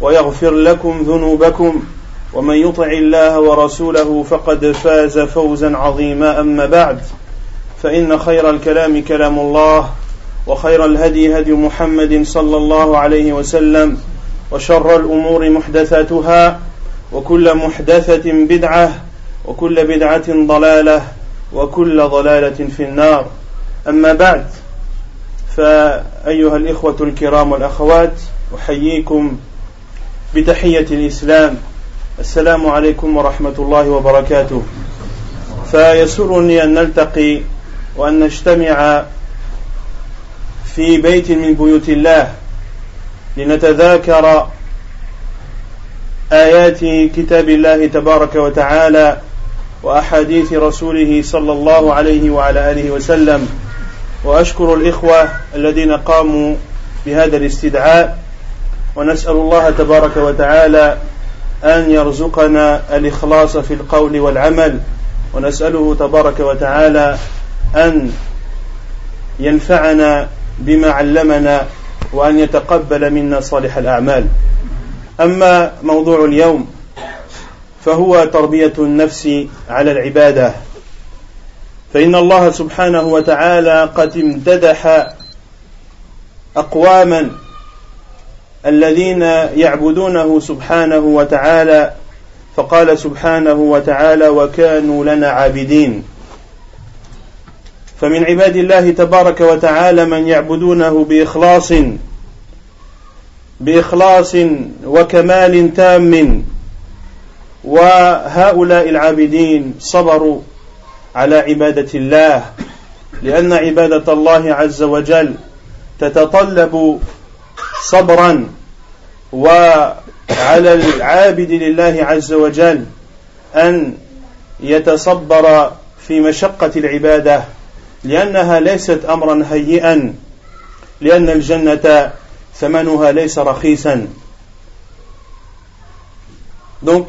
ويغفر لكم ذنوبكم ومن يطع الله ورسوله فقد فاز فوزا عظيما. أما بعد فإن خير الكلام كلام الله وخير الهدي هدي محمد صلى الله عليه وسلم وشر الأمور محدثاتها وكل محدثة بدعة وكل بدعة ضلالة وكل ضلالة في النار. أما بعد فأيها الإخوة الكرام والأخوات أحييكم بتحية الإسلام. السلام عليكم ورحمة الله وبركاته. فيسرني أن نلتقي وأن نجتمع في بيت من بيوت الله لنتذاكر آيات كتاب الله تبارك وتعالى وأحاديث رسوله صلى الله عليه وعلى آله وسلم. وأشكر الإخوة الذين قاموا بهذا الاستدعاء ونسأل الله تبارك وتعالى أن يرزقنا الإخلاص في القول والعمل ونسأله تبارك وتعالى أن ينفعنا بما علمنا وأن يتقبل منا صالح الأعمال. أما موضوع اليوم فهو تربية النفس على العبادة. فإن الله سبحانه وتعالى قد امتدح أقواما الذين يعبدونه سبحانه وتعالى فقال سبحانه وتعالى وكانوا لنا عابدين. فمن عباد الله تبارك وتعالى من يعبدونه بإخلاص بإخلاص وكمال تام وهؤلاء العابدين صبروا على عبادة الله لأن عبادة الله عز وجل تتطلب صبرا وعلى العابد لله عز وجل أن يتصبر في مشقة العبادة لأنها ليست أمرا هيئا لأن الجنة ثمنها ليس رخيصا. Donc,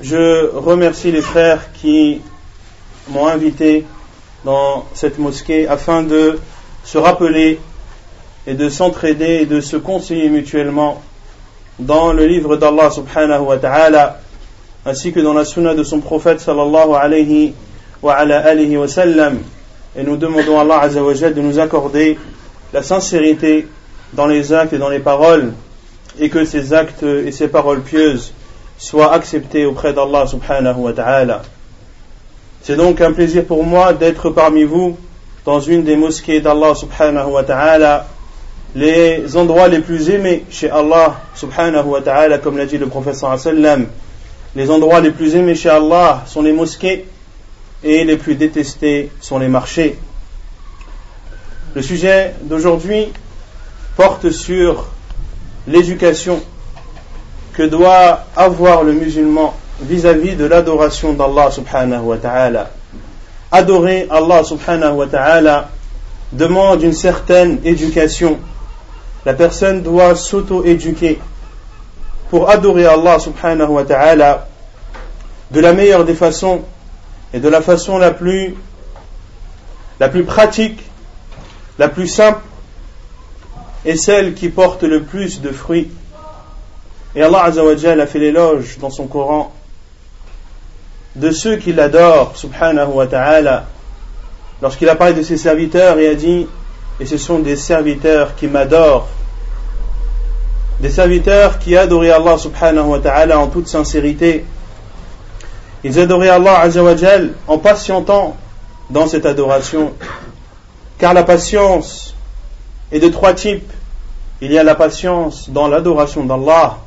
je remercie les frères qui m'ont invité dans cette mosquée afin de se rappeler et de s'entraider et de se conseiller mutuellement dans le livre d'Allah subhanahu wa ta'ala ainsi que dans la sunna de son prophète sallallahu alayhi wa ala alihi wa sallam. Et nous demandons à Allah azza de nous accorder la sincérité dans les actes et dans les paroles et que ces actes et ces paroles pieuses soient acceptés auprès d'Allah subhanahu wa ta'ala. C'est donc un plaisir pour moi d'être parmi vous dans une des mosquées d'Allah subhanahu wa ta'ala les endroits les plus aimés chez Allah subhanahu wa ta'ala, comme l'a dit le professeur sallam, les endroits les plus aimés chez Allah sont les mosquées et les plus détestés sont les marchés. Le sujet d'aujourd'hui porte sur l'éducation que doit avoir le musulman vis-à-vis de l'adoration d'Allah subhanahu wa ta'ala. Adorer Allah subhanahu wa ta'ala demande une certaine éducation la personne doit s'auto-éduquer pour adorer Allah subhanahu wa ta'ala de la meilleure des façons et de la façon la plus, pratique, la plus simple et celle qui porte le plus de fruits. Et Allah a fait l'éloge dans son Coran de ceux qui l'adorent, subhanahu wa ta'ala, lorsqu'il a parlé de ses serviteurs et a dit et ce sont des serviteurs qui m'adorent des serviteurs qui adoraient Allah subhanahu wa ta'ala en toute sincérité. Ils adoraient Allah azawajal en patientant dans cette adoration. Car la patience est de trois types. Il y a la patience dans l'adoration d'Allah.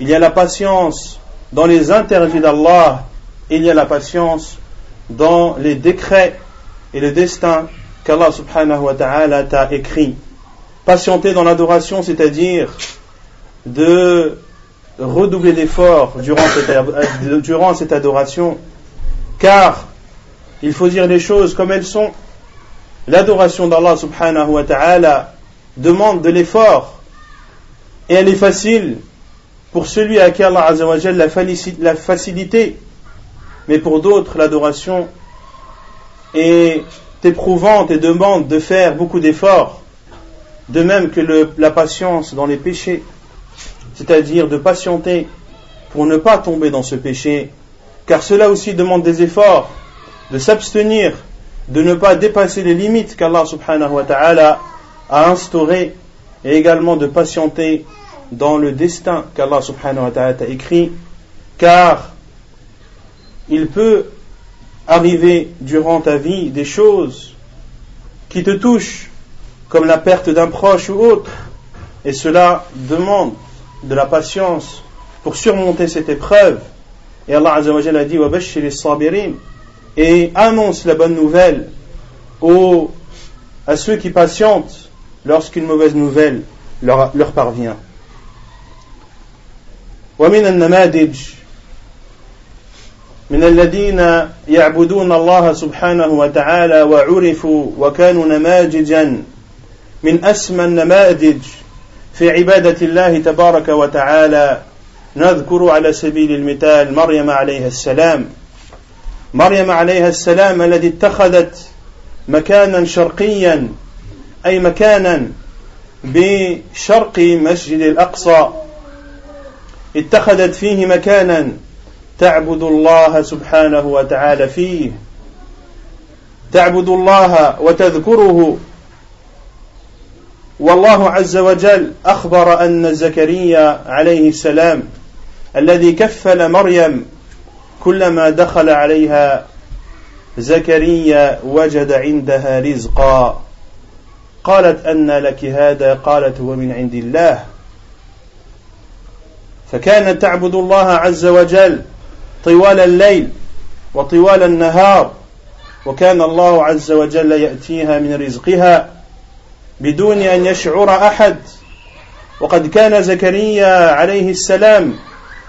Il y a la patience dans les interdits d'Allah. Il y a la patience dans les décrets et le destin qu'Allah subhanahu wa ta'ala t'a écrit. Patienter dans l'adoration, c'est-à-dire de redoubler d'efforts durant cette, durant cette adoration, car il faut dire les choses comme elles sont. L'adoration d'Allah subhanahu wa ta'ala demande de l'effort et elle est facile pour celui à qui Allah l'a facilité, mais pour d'autres l'adoration est éprouvante et demande de faire beaucoup d'efforts, de même que la patience dans les péchés. C'est-à-dire de patienter pour ne pas tomber dans ce péché, car cela aussi demande des efforts, de s'abstenir, de ne pas dépasser les limites qu'Allah subhanahu wa ta'ala a instaurées, et également de patienter dans le destin qu'Allah subhanahu wa ta'ala a écrit, car il peut arriver durant ta vie des choses qui te touchent, comme la perte d'un proche ou autre, et cela demande de la patience pour surmonter cette épreuve. Et Allah Azzawajal a dit et annonce la bonne nouvelle aux, à ceux qui patientent lorsqu'une mauvaise nouvelle leur, leur parvient. ومن النماذج من الذين يعبدون الله سبحانه وتعالى وعرفوا وكانوا نماذجا من أسمى النماذج في عبادة الله تبارك وتعالى. نذكر على سبيل المثال مريم عليها السلام. مريم عليها السلام الذي اتخذت مكانا شرقيا أي مكانا بشرق مسجد الأقصى. اتخذت فيه مكانا تعبد الله سبحانه وتعالى فيه. تعبد الله وتذكره. والله عز وجل أخبر أن زكريا عليه السلام الذي كفل مريم كلما دخل عليها زكريا وجد عندها رزقا. قالت أن لك هذا؟ قالت هو من عند الله. فكانت تعبد الله عز وجل طوال الليل وطوال النهار. وكان الله عز وجل يأتيها من رزقها بدون أن يشعر أحد. وقد كان زكريا عليه السلام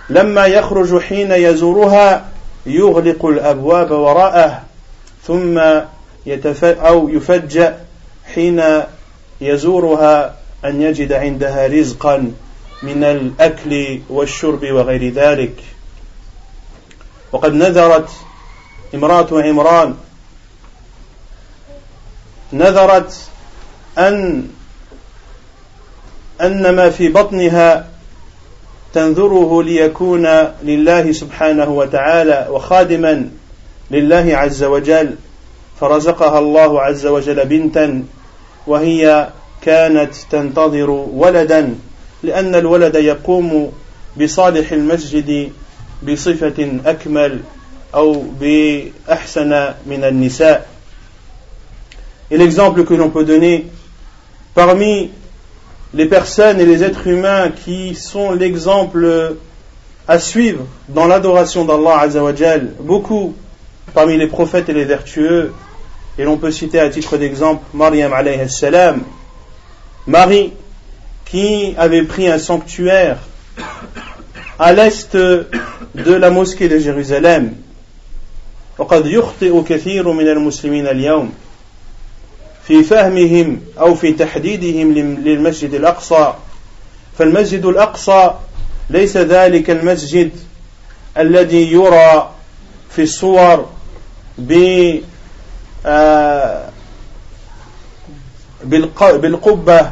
لما يخرج حين يزورها يغلق الأبواب وراءه ثم يتف أو يفجأ حين يزورها أن يجد عندها رزقا من الأكل والشرب وغير ذلك. وقد نذرت امرأة عمران. نذرت أن أن ما في بطنها تنذره ليكون لله سبحانه وتعالى وخادما لله عز وجل. فرزقها الله عز وجل بنتا وهي كانت تنتظر ولدا لأن الولد يقوم بصالح المسجد بصفة أكمل أو بأحسن من النساء Et l'exemple que l'on peut donner parmi les personnes et les êtres humains qui sont l'exemple à suivre dans l'adoration d'Allah Azzawajal, beaucoup parmi les prophètes et les vertueux, et l'on peut citer à titre d'exemple Mariam alayhi salam, Marie qui avait pris un sanctuaire à l'est de la mosquée de Jérusalem. وقد يخطئ كثير من المسلمين اليوم في فهمهم أو في تحديدهم للمسجد الأقصى. فالمسجد الأقصى ليس ذلك المسجد الذي يرى في الصور آه، بالقبة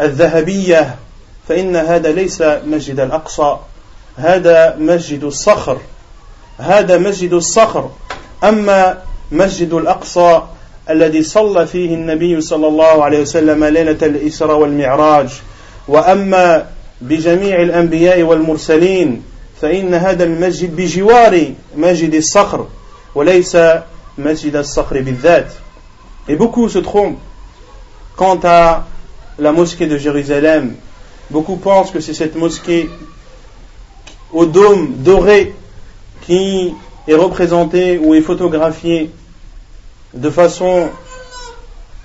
الذهبية. فإن هذا ليس مسجد الأقصى. هذا مسجد الصخر. هذا مسجد الصخر. أما مسجد الأقصى الذي صلى فيه النبي صلى الله عليه وسلم ليلة الإسراء والمعراج. وأما بجميع الأنبياء والمرسلين فإن هذا المسجد بجوار مسجد الصخر وليس مسجد الصخر بالذات. Et beaucoup se trompent quant à la mosquée de Jérusalem. Beaucoup pensent que c'est cette mosquée au dôme doré qui est représentée ou est photographiée de façon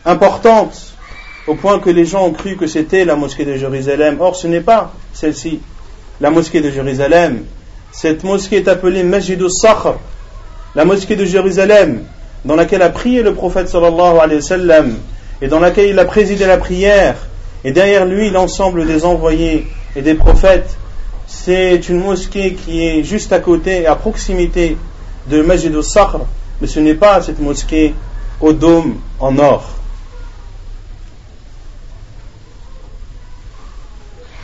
importante au point que les gens ont cru que c'était la mosquée de Jérusalem. Or, ce n'est pas celle-ci, la mosquée de Jérusalem. Cette mosquée est appelée Masjid al-Sakhr, la mosquée de Jérusalem, dans laquelle a prié le prophète sallallahu alayhi wa sallam, et dans laquelle il a présidé la prière, et derrière lui l'ensemble des envoyés et des prophètes. C'est une mosquée qui est juste à côté, à proximité de Masjid al-Sakhr, mais ce n'est pas cette mosquée au dôme en or.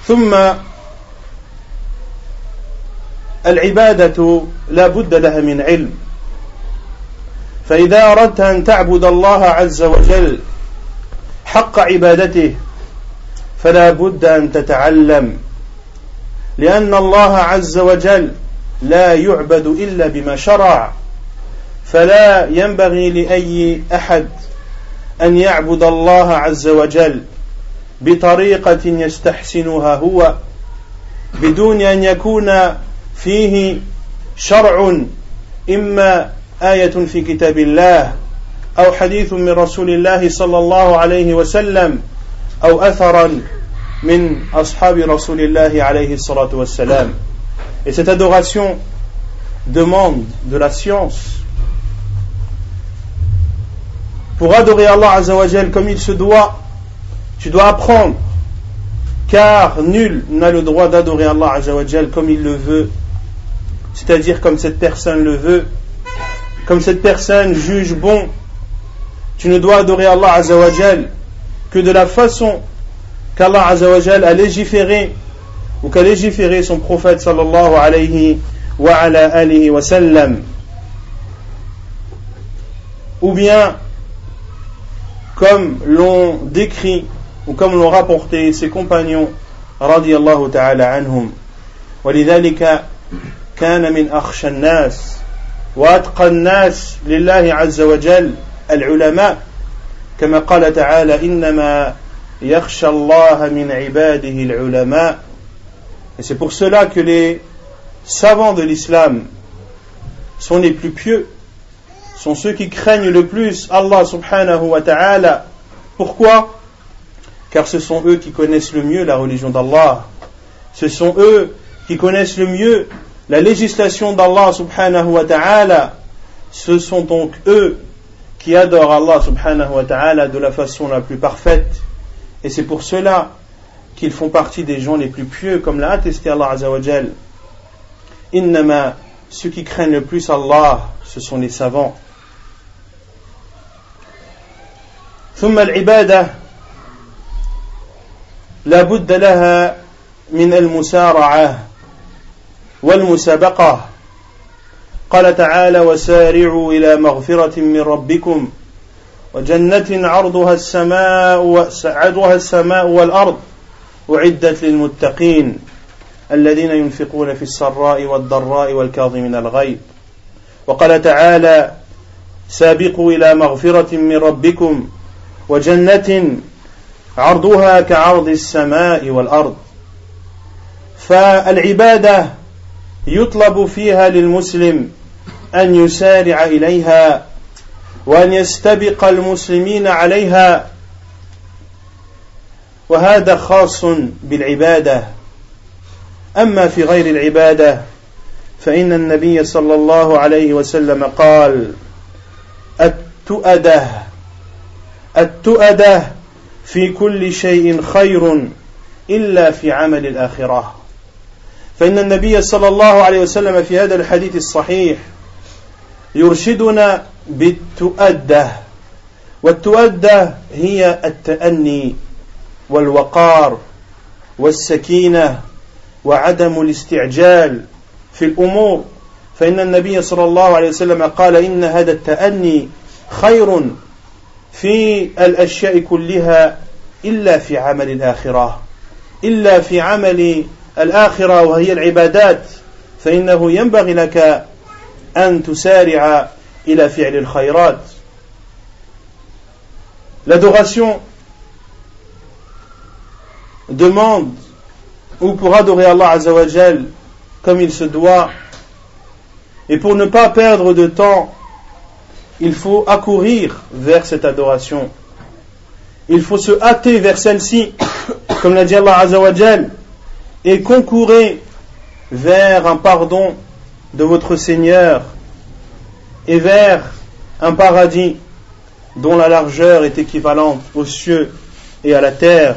ثم العبادة لا بد لها من علم فإذا أردت أن تعبد الله عز وجل حق عبادته فلا بد أن تتعلم لأن الله عز وجل لا يعبد إلا بما شرع. فلا ينبغي لأي أحد أن يعبد الله عز وجل بطريقة يستحسنها هو بدون أن يكون فيه شرع إما آية في كتاب الله أو حديث من رسول الله صلى الله عليه وسلم أو أثرا min ashabi Rasulillahi alayhi salatu wassalam. Et cette adoration demande de la science. Pour adorer Allah Azzawajal comme il se doit, tu dois apprendre, car nul n'a le droit d'adorer Allah Azzawajal comme il le veut, c'est-à-dire comme cette personne le veut, comme cette personne juge bon. Tu ne dois adorer Allah Azzawajal que de la façon qu'Allah Azzawajal a légiféré ou qu'a légiféré son prophète sallallahu alayhi wa ala alihi wa sallam. Ou bien, comme l'ont décrit ou comme l'ont rapporté ses compagnons الله تعالى عنهم ولذلك كان من أخشى الناس وأتقى الناس لله عز العلماء كما قال تعالى إنما يخشى الله من عباده العلماء Et c'est pour cela que les savants de l'islam sont les plus pieux, sont ceux qui craignent le plus Allah subhanahu wa ta'ala. Pourquoi Car ce sont eux qui connaissent le mieux la religion d'Allah. Ce sont eux qui connaissent le mieux la législation d'Allah subhanahu wa ta'ala. Ce sont donc eux qui adorent Allah subhanahu wa ta'ala de la façon la plus parfaite. Et c'est pour cela qu'ils font partie des gens les plus pieux, comme l'a attesté Allah Azzawajal. Innama, ceux qui craignent le plus Allah, ce sont les savants. ثم العبادة لا بد لها من المسارعة والمسابقة قال تعالى وسارعوا إلى مغفرة من ربكم وجنة عرضها السماء عرضها السماء والأرض أعدت للمتقين الذين ينفقون في السراء والضراء والكاظمين الغيظ. وقال تعالى سابقوا إلى مغفرة من ربكم وجنة عرضها كعرض السماء والأرض. فالعبادة يطلب فيها للمسلم أن يسارع إليها وأن يستبق المسلمين عليها. وهذا خاص بالعبادة. أما في غير العبادة فإن النبي صلى الله عليه وسلم قال التؤدة. التؤدة في كل شيء خير إلا في عمل الآخرة. فإن النبي صلى الله عليه وسلم في هذا الحديث الصحيح يرشدنا بالتؤدة. والتؤدة هي التأني والوقار والسكينة وعدم الاستعجال في الأمور. فإن النبي صلى الله عليه وسلم قال إن هذا التأني خير في الأشياء كلها إلا في عمل الآخرة. إلا في عمل الآخرة وهي العبادات. فإنه ينبغي لك أن تسارع ila fi'l al-khayrat. L'adoration demande, ou pour adorer Allah Azzawajal comme il se doit, et pour ne pas perdre de temps, il faut accourir vers cette adoration. Il faut se hâter vers celle-ci, comme l'a dit Allah Azzawajal, et concourir vers un pardon de votre Seigneur et vers un paradis dont la largeur est équivalente aux cieux et à la terre.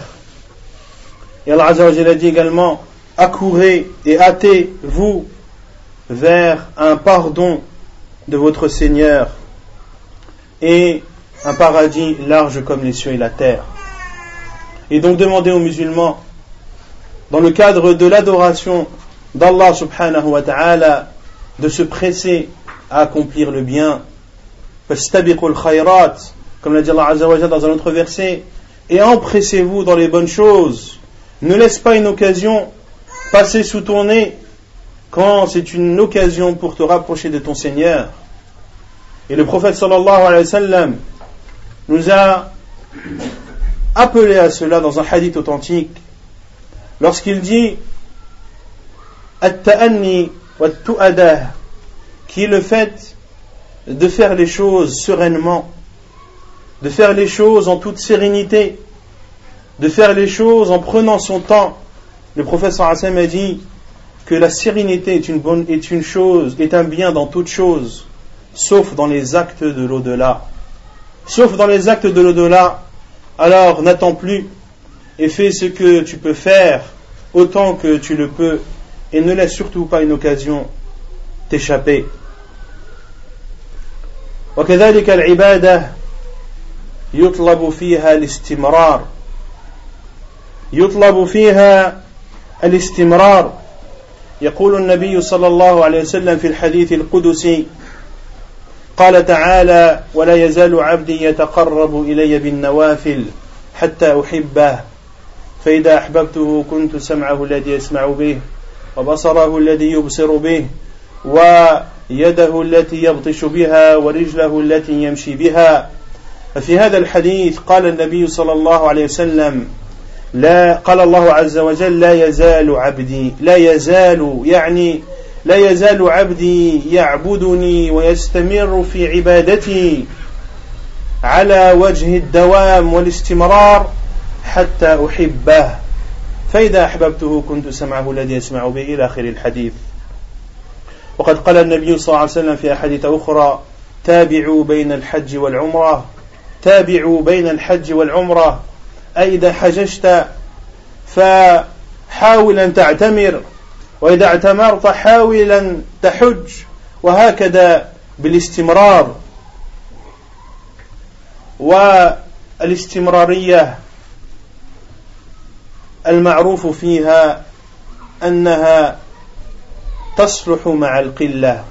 Et Allah a dit également, accourez et hâtez-vous vers un pardon de votre Seigneur et un paradis large comme les cieux et la terre. Et donc demandez aux musulmans, dans le cadre de l'adoration d'Allah subhanahu wa ta'ala, de se presser à accomplir le bien comme l'a dit Allah dans un autre verset, et empressez-vous dans les bonnes choses. Ne laisse pas une occasion passer sous ton nez quand c'est une occasion pour te rapprocher de ton Seigneur. Et le prophète sallallahu alayhi wa sallam nous a appelé à cela dans un hadith authentique lorsqu'il dit At-ta'anni wa qui est le fait de faire les choses sereinement, de faire les choses en toute sérénité, de faire les choses en prenant son temps. Le professeur Hassan a dit que la sérénité est une, bonne, chose, est un bien dans toute chose, sauf dans les actes de l'au-delà. Sauf dans les actes de l'au-delà, alors n'attends plus et fais ce que tu peux faire autant que tu le peux et ne laisse surtout pas une occasion t'échapper. وكذلك العبادة يطلب فيها الاستمرار. يطلب فيها الاستمرار. يقول النبي صلى الله عليه وسلم في الحديث القدسي قال تعالى ولا يزال عبدي يتقرب إلي بالنوافل حتى أحبه فإذا أحببته كنت سمعه الذي يسمع به وبصره الذي يبصر به ويده التي يبطش بها ورجله التي يمشي بها. ففي هذا الحديث قال النبي صلى الله عليه وسلم لا قال الله عز وجل لا يزال عبدي لا يزال يعني لا يزال عبدي يعبدني ويستمر في عبادتي على وجه الدوام والاستمرار حتى أحبه. فإذا أحببته كنت سمعه الذي يسمع به إلى آخر الحديث. وقد قال النبي صلى الله عليه وسلم في أحاديث أخرى تابعوا بين الحج والعمرة تابعوا بين الحج والعمرة أي إذا حججت فحاول أن تعتمر وإذا اعتمرت حاول أن تحج وهكذا بالاستمرار. والاستمرارية المعروف فيها أنها تصلح مع القلة.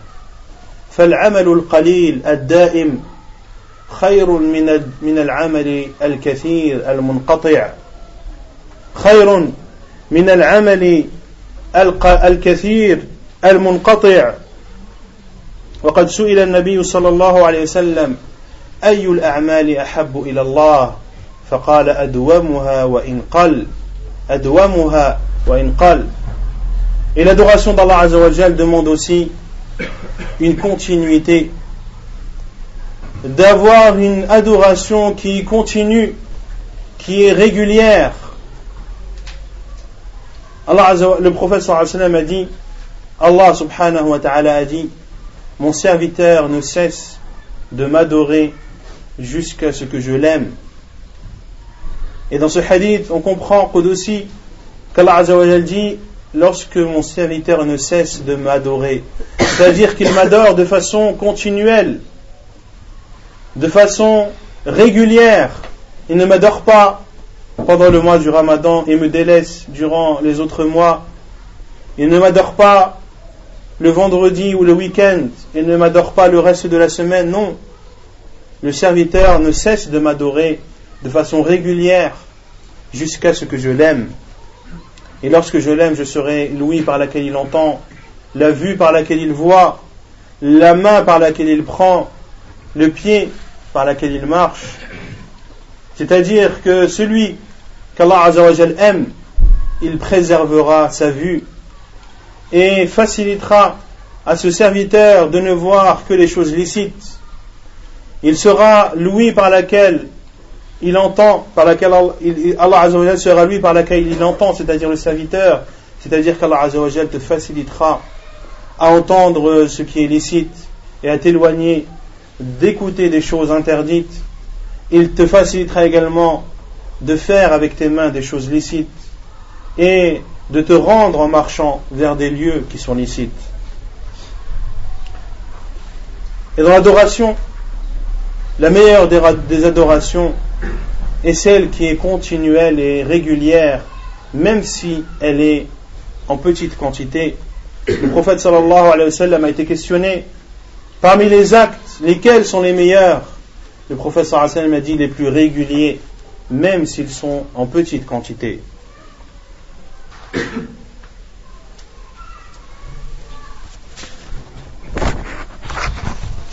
فالعمل القليل الدائم خير من من العمل الكثير المنقطع. خير من العمل الكثير المنقطع. وقد سئل النبي صلى الله عليه وسلم أي الأعمال أحب إلى الله؟ فقال أدومها وإن قل. أدومها وإن قل. Et l'adoration d'Allah Azzawajal demande aussi une continuité, d'avoir une adoration qui continue, qui est régulière. Allah le prophète sallallahu a dit, Allah subhanahu wa ta'ala a dit, mon serviteur ne cesse de m'adorer jusqu'à ce que je l'aime. Et dans ce hadith, on comprend aussi qu'Allah dit lorsque mon serviteur ne cesse de m'adorer. C'est-à-dire qu'il m'adore de façon continuelle, de façon régulière. Il ne m'adore pas pendant le mois du ramadan et me délaisse durant les autres mois. Il ne m'adore pas le vendredi ou le week-end. Il ne m'adore pas le reste de la semaine. Non. Le serviteur ne cesse de m'adorer de façon régulière jusqu'à ce que je l'aime. Et lorsque je l'aime, je serai l'ouïe par laquelle il entend, la vue par laquelle il voit, la main par laquelle il prend, le pied par laquelle il marche. C'est-à-dire que celui qu'Allah aime, il préservera sa vue et facilitera à ce serviteur de ne voir que les choses licites. Il sera l'ouïe par laquelle il entend, par laquelle Allah sera lui par laquelle il entend, c'est-à-dire le serviteur, c'est-à-dire qu'Allah te facilitera à entendre ce qui est licite et à t'éloigner d'écouter des choses interdites. Il te facilitera également de faire avec tes mains des choses licites et de te rendre en marchant vers des lieux qui sont licites. Et dans l'adoration, la meilleure des adorations est celle qui est continuelle et régulière, même si elle est en petite quantité. Le prophète sallallahu alayhi wa sallam a été questionné parmi les actes, lesquels sont les meilleurs Le prophète sallallahu alayhi wa sallam a dit les plus réguliers, même s'ils sont en petite quantité.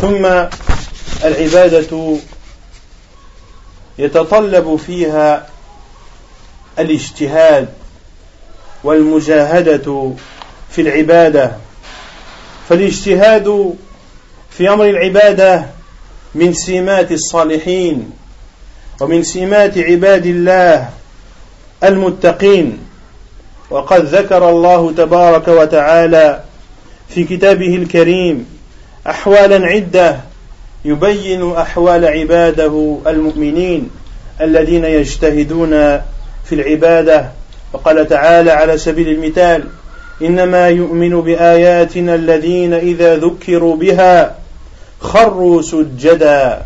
ثم العبادة يتطلب فيها الاجتهاد والمجاهدة في العبادة. فالاجتهاد في أمر العبادة من سمات الصالحين ومن سمات عباد الله المتقين. وقد ذكر الله تبارك وتعالى في كتابه الكريم أحوالا عدة يبين أحوال عباده المؤمنين الذين يجتهدون في العبادة. وقال تعالى على سبيل المثال إنما يؤمن بآياتنا الذين إذا ذكروا بها خروا سجدا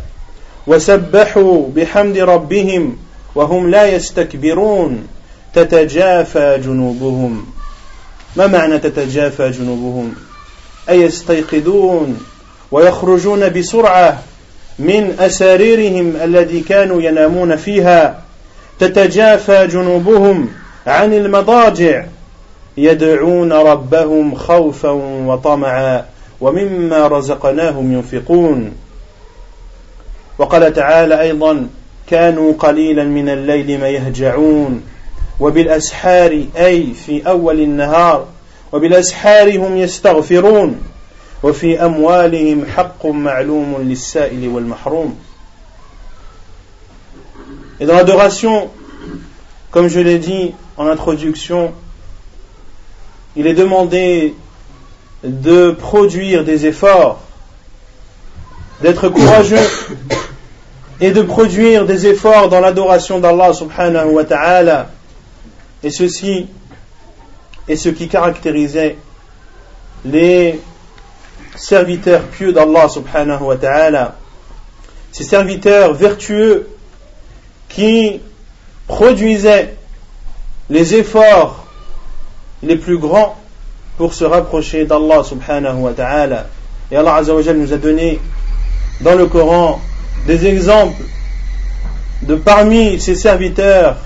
وسبحوا بحمد ربهم وهم لا يستكبرون. تتجافى جنوبهم. ما معنى تتجافى جنوبهم؟ أي يستيقظون ويخرجون بسرعة من أساريرهم الذي كانوا ينامون فيها تتجافى جنوبهم عن المضاجع يدعون ربهم خوفا وطمعا ومما رزقناهم ينفقون. وقال تعالى أيضا كانوا قليلا من الليل ما يهجعون وبالأسحار أي في أول النهار وبالأسحار هم يستغفرون. وفي أموالهم حق معلوم للسائل والمحروم Et dans l'adoration, comme je l'ai dit en introduction, il est demandé de produire des efforts, d'être courageux et de produire des efforts dans l'adoration d'Allah subhanahu wa ta'ala. Et ceci est ce qui caractérisait les serviteurs pieux d'Allah subhanahu wa ta'ala, ces serviteurs vertueux qui produisaient les efforts les plus grands pour se rapprocher d'Allah subhanahu wa ta'ala. Et Allah azza wa nous a donné dans le Coran des exemples de parmi ces serviteurs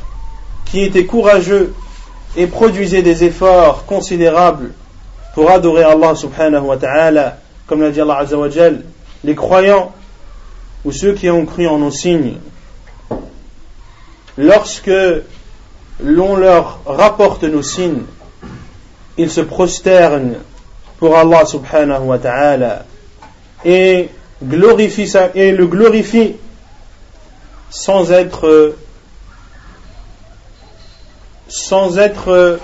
qui étaient courageux et produisaient des efforts considérables pour adorer Allah subhanahu wa ta'ala, comme l'a dit Allah azza wa les croyants ou ceux qui ont cru en nos signes. Lorsque l'on leur rapporte nos signes, ils se prosternent pour Allah subhanahu wa ta'ala et, et le glorifient sans être sans être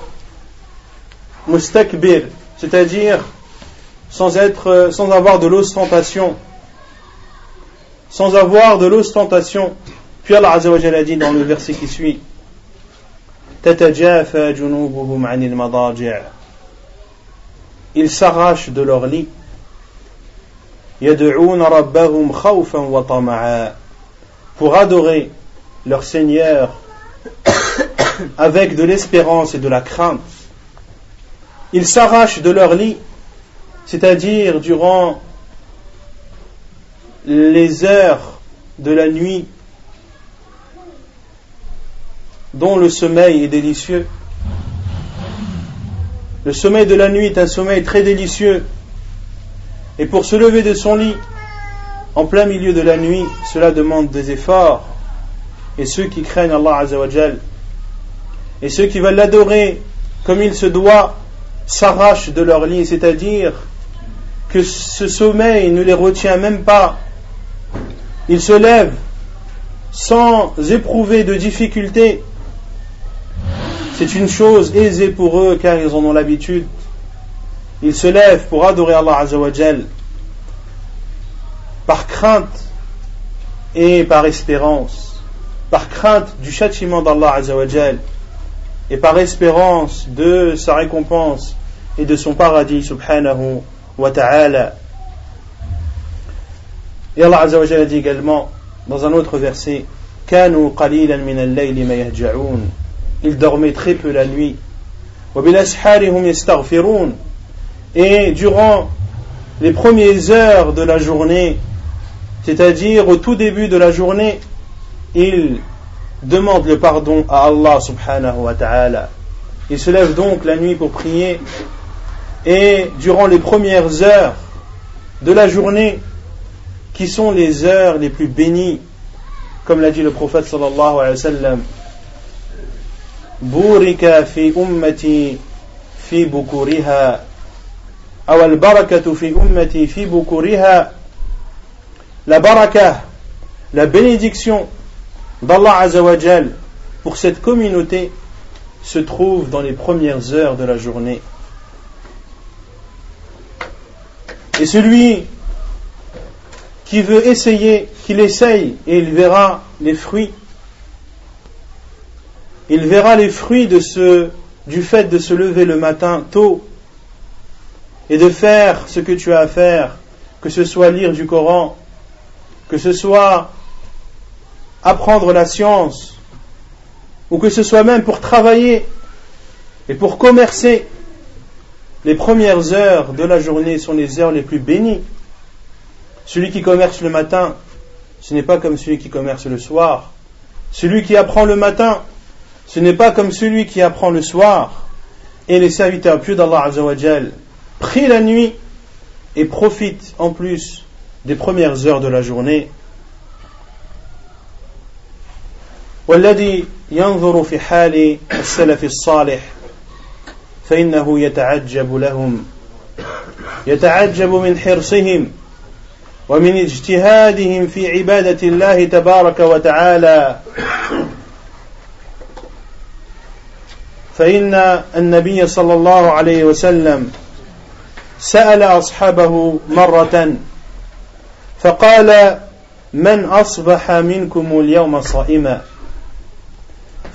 mustakbir, c'est-à-dire euh, sans, avoir de l'ostentation. Sans avoir de l'ostentation. Puis Allah a dit dans le verset qui suit Ils s'arrachent de leur lit. Pour adorer leur Seigneur avec de l'espérance et de la crainte. Ils s'arrachent de leur lit c'est-à-dire durant les heures de la nuit dont le sommeil est délicieux, Le sommeil de la nuit est un sommeil très délicieux. Et pour se lever de son lit en plein milieu de la nuit, cela demande des efforts. Et ceux qui craignent Allah Azzawajal et ceux qui veulent l'adorer comme il se doit s'arrachent de leur lit, c'est-à-dire que ce sommeil ne les retient même pas. Ils se lèvent sans éprouver de difficultés. C'est une chose aisée pour eux car ils en ont l'habitude. Ils se lèvent pour adorer Allah Azzawajal par crainte et par espérance, par crainte du châtiment d'Allah Azzawajal et par espérance de sa récompense et de son paradis subhanahu wa. Et Allah Azzawajal a dit également dans un autre verset Kanu qalilan min al-layli ma yahja'un Ils dormaient très peu la nuit. Wa bil asharihum yastaghfirun Et durant les premières heures de la journée, c'est-à-dire au tout début de la journée, ils demandent le pardon à Allah subhanahu wa ta'ala. Ils se lèvent donc la nuit pour prier et durant les premières heures de la journée, qui sont les heures les plus bénies, comme l'a dit le prophète sallallahu alayhi wa sallam, la baraka, la bénédiction d'Allah Azawajal pour cette communauté se trouve dans les premières heures de la journée. Et celui qui veut essayer, qu'il essaye, et il verra les fruits. Il verra les fruits du fait de se lever le matin tôt et de faire ce que tu as à faire, que ce soit lire du Coran, que ce soit apprendre la science, ou que ce soit même pour travailler et pour commercer, les premières heures de la journée sont les heures les plus bénies. Celui qui commerce le matin, ce n'est pas comme celui qui commerce le soir. Celui qui apprend le matin, ce n'est pas comme celui qui apprend le soir. Et les serviteurs pieux d'Allah Azzawajal prient la nuit et profitent en plus des premières heures de la journée. والذي ينظر في حال السلف الصالح فإنه يتعجب لهم. يتعجب من حرصهم ومن اجتهادهم في عبادة الله تبارك وتعالى. فإن النبي صلى الله عليه وسلم سأل أصحابه مرة فقال من أصبح منكم اليوم صائما؟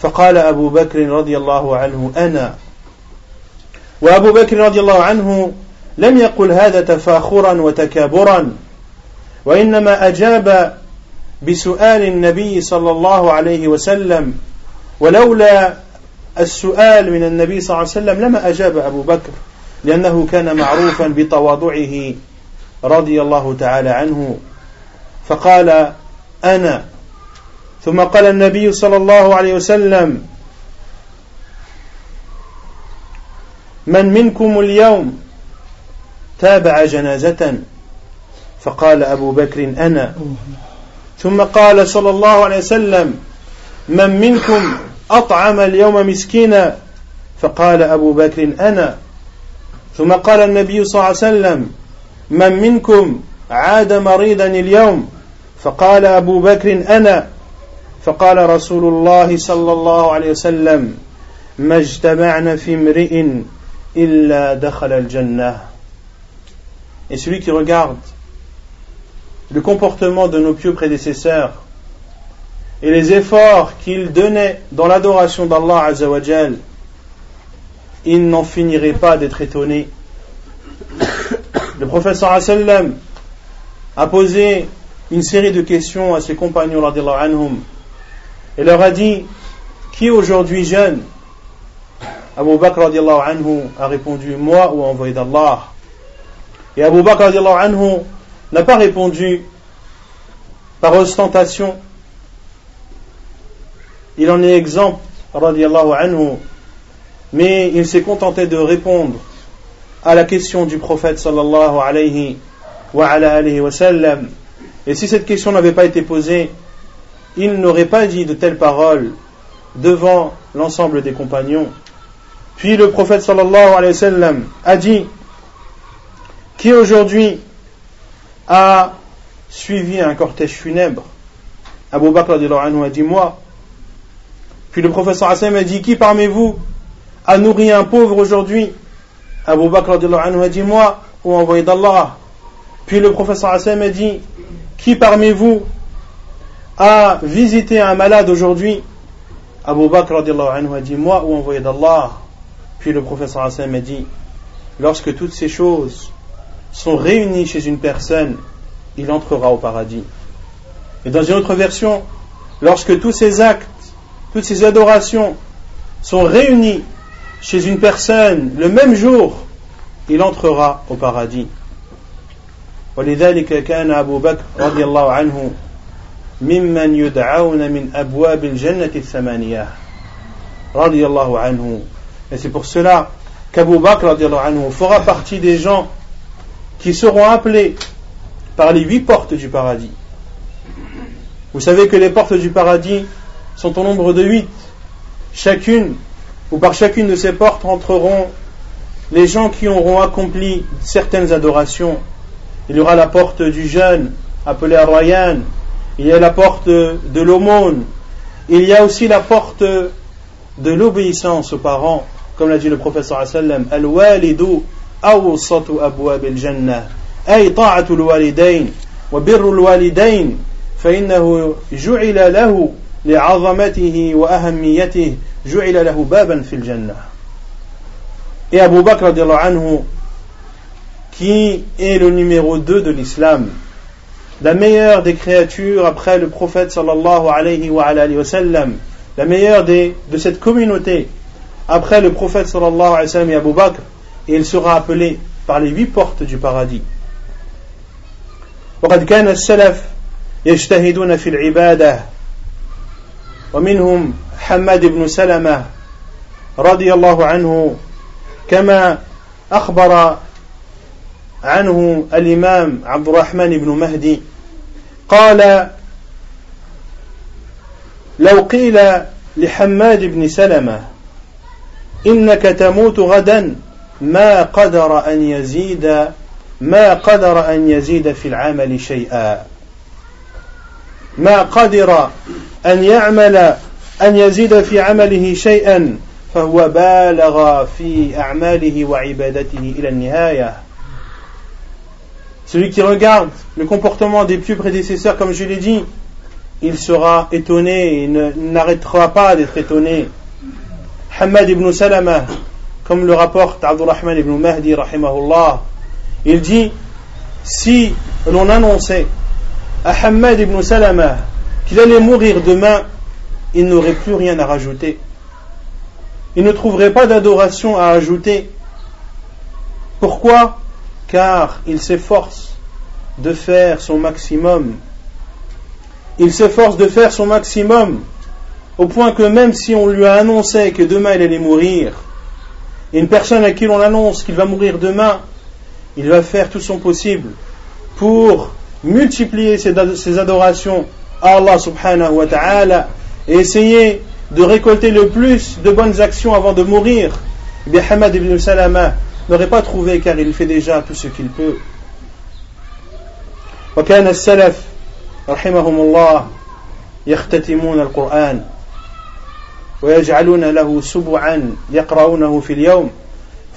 فقال أبو بكر رضي الله عنه أنا. وأبو بكر رضي الله عنه لم يقل هذا تفاخرا وتكابرا وإنما أجاب بسؤال النبي صلى الله عليه وسلم ولولا السؤال من النبي صلى الله عليه وسلم لما أجاب أبو بكر لأنه كان معروفا بتواضعه رضي الله تعالى عنه. فقال أنا ثم قال النبي صلى الله عليه وسلم من منكم اليوم تابع جنازة؟ فقال أبو بكر أنا. ثم قال صلى الله عليه وسلم من منكم أطعم اليوم مسكينا؟ فقال أبو بكر أنا. ثم قال النبي صلى الله عليه وسلم من منكم عاد مريضا اليوم؟ فقال أبو بكر أنا. فقال رسول الله صلى الله عليه وسلم ما اجتمعنا في امرئ illa dakhal jannah Et celui qui regarde le comportement de nos pieux prédécesseurs et les efforts qu'ils donnaient dans l'adoration d'Allah Azzawajal, il n'en finirait pas d'être étonné. Le professeur a posé une série de questions à ses compagnons et leur a dit Qui aujourd'hui jeune? Abu Bakr anhu a répondu Moi ou envoyé d'Allah Et Abu Bakr anhu n'a pas répondu par ostentation. Il en est exemple, anhu, mais il s'est contenté de répondre à la question du prophète sallallahu alayhi wa, alayhi wa sallam. Et si cette question n'avait pas été posée, il n'aurait pas dit de telles paroles devant l'ensemble des compagnons. Puis le prophète sallallahu alayhi wa sallam a dit qui aujourd'hui a suivi un cortège funèbre? Abu Bakr a dit moi. Puis le prophète sallallahu a dit qui parmi vous a nourri un pauvre aujourd'hui? Abu Bakr a dit moi ou envoyé d'Allah. Puis le prophète sallallahu a dit qui parmi vous a visité un malade aujourd'hui? Abu Bakr a dit moi ou envoyé d'Allah. Puis le professeur Hassan a dit lorsque toutes ces choses sont réunies chez une personne, il entrera au paradis. Et dans une autre version, lorsque tous ces actes, toutes ces adorations sont réunies chez une personne le même jour, il entrera au paradis. ولذلك كان أبو بكر رضي الله عنه ممن يدعون من أبواب الجنة الثمانية رضي الله عنه et c'est pour cela qu'Abu Bakr fera partie des gens qui seront appelés par les huit portes du paradis. Vous savez que les portes du paradis sont au nombre de huit. Chacune, ou par chacune de ces portes entreront les gens qui auront accompli certaines adorations. Il y aura la porte du jeûne, appelée Arwayan. Il y a la porte de l'aumône. Il y a aussi la porte de l'obéissance aux parents comme l'a dit le professeur sallam الوالد أوسط أبواب الجنة أي طاعة الوالدين وبر الوالدين فإنه جعل له لعظمته وأهميته جعل له بابا في الجنة Et Abu Bakr anhu, qui est le numéro 2 de l'islam, la meilleure des créatures après le prophète sallallahu alayhi wa, alayhi wa sallam, la meilleure des, de cette communauté, après le prophète sallallahu alayhi wa sallam et Abu Bakr, et il sera appelé par les huit portes du paradis. وقد كان السلف يجتهدون في العبادة ومنهم حماد بن سلمة رضي الله عنه كما أخبر عنه الإمام عبد الرحمن بن مهدي قال لو قيل لحماد بن سلمة إنك تموت غدا. ما قدر أن يزيد ما قدر أن يزيد في العمل شيئا. ما قدر أن يعمل أن يزيد في عمله شيئا فهو بالغ في أعماله وعبادته إلى النهاية. Celui qui regarde le comportement des plus prédécesseurs, comme je l'ai dit, il sera étonné, il n'arrêtera pas d'être étonné. Hamad ibn Salama, comme le rapporte Abdurrahman ibn Mahdi, rahimahullah, il dit si l'on annonçait à Hamad ibn Salama qu'il allait mourir demain, il n'aurait plus rien à rajouter. Il ne trouverait pas d'adoration à ajouter. Pourquoi? Car il s'efforce de faire son maximum. Il s'efforce de faire son maximum au point que même si on lui a annoncé que demain il allait mourir, et une personne à qui l'on annonce qu'il va mourir demain, il va faire tout son possible pour multiplier ses, adorations à Allah subhanahu wa ta'ala et essayer de récolter le plus de bonnes actions avant de mourir. Eh bien, Hamad ibn Salama n'aurait pas trouvé car il fait déjà tout ce qu'il peut. وكان السلف رحمهم الله يختتمون القرآن ويجعلون له سبعا يقرؤونه في اليوم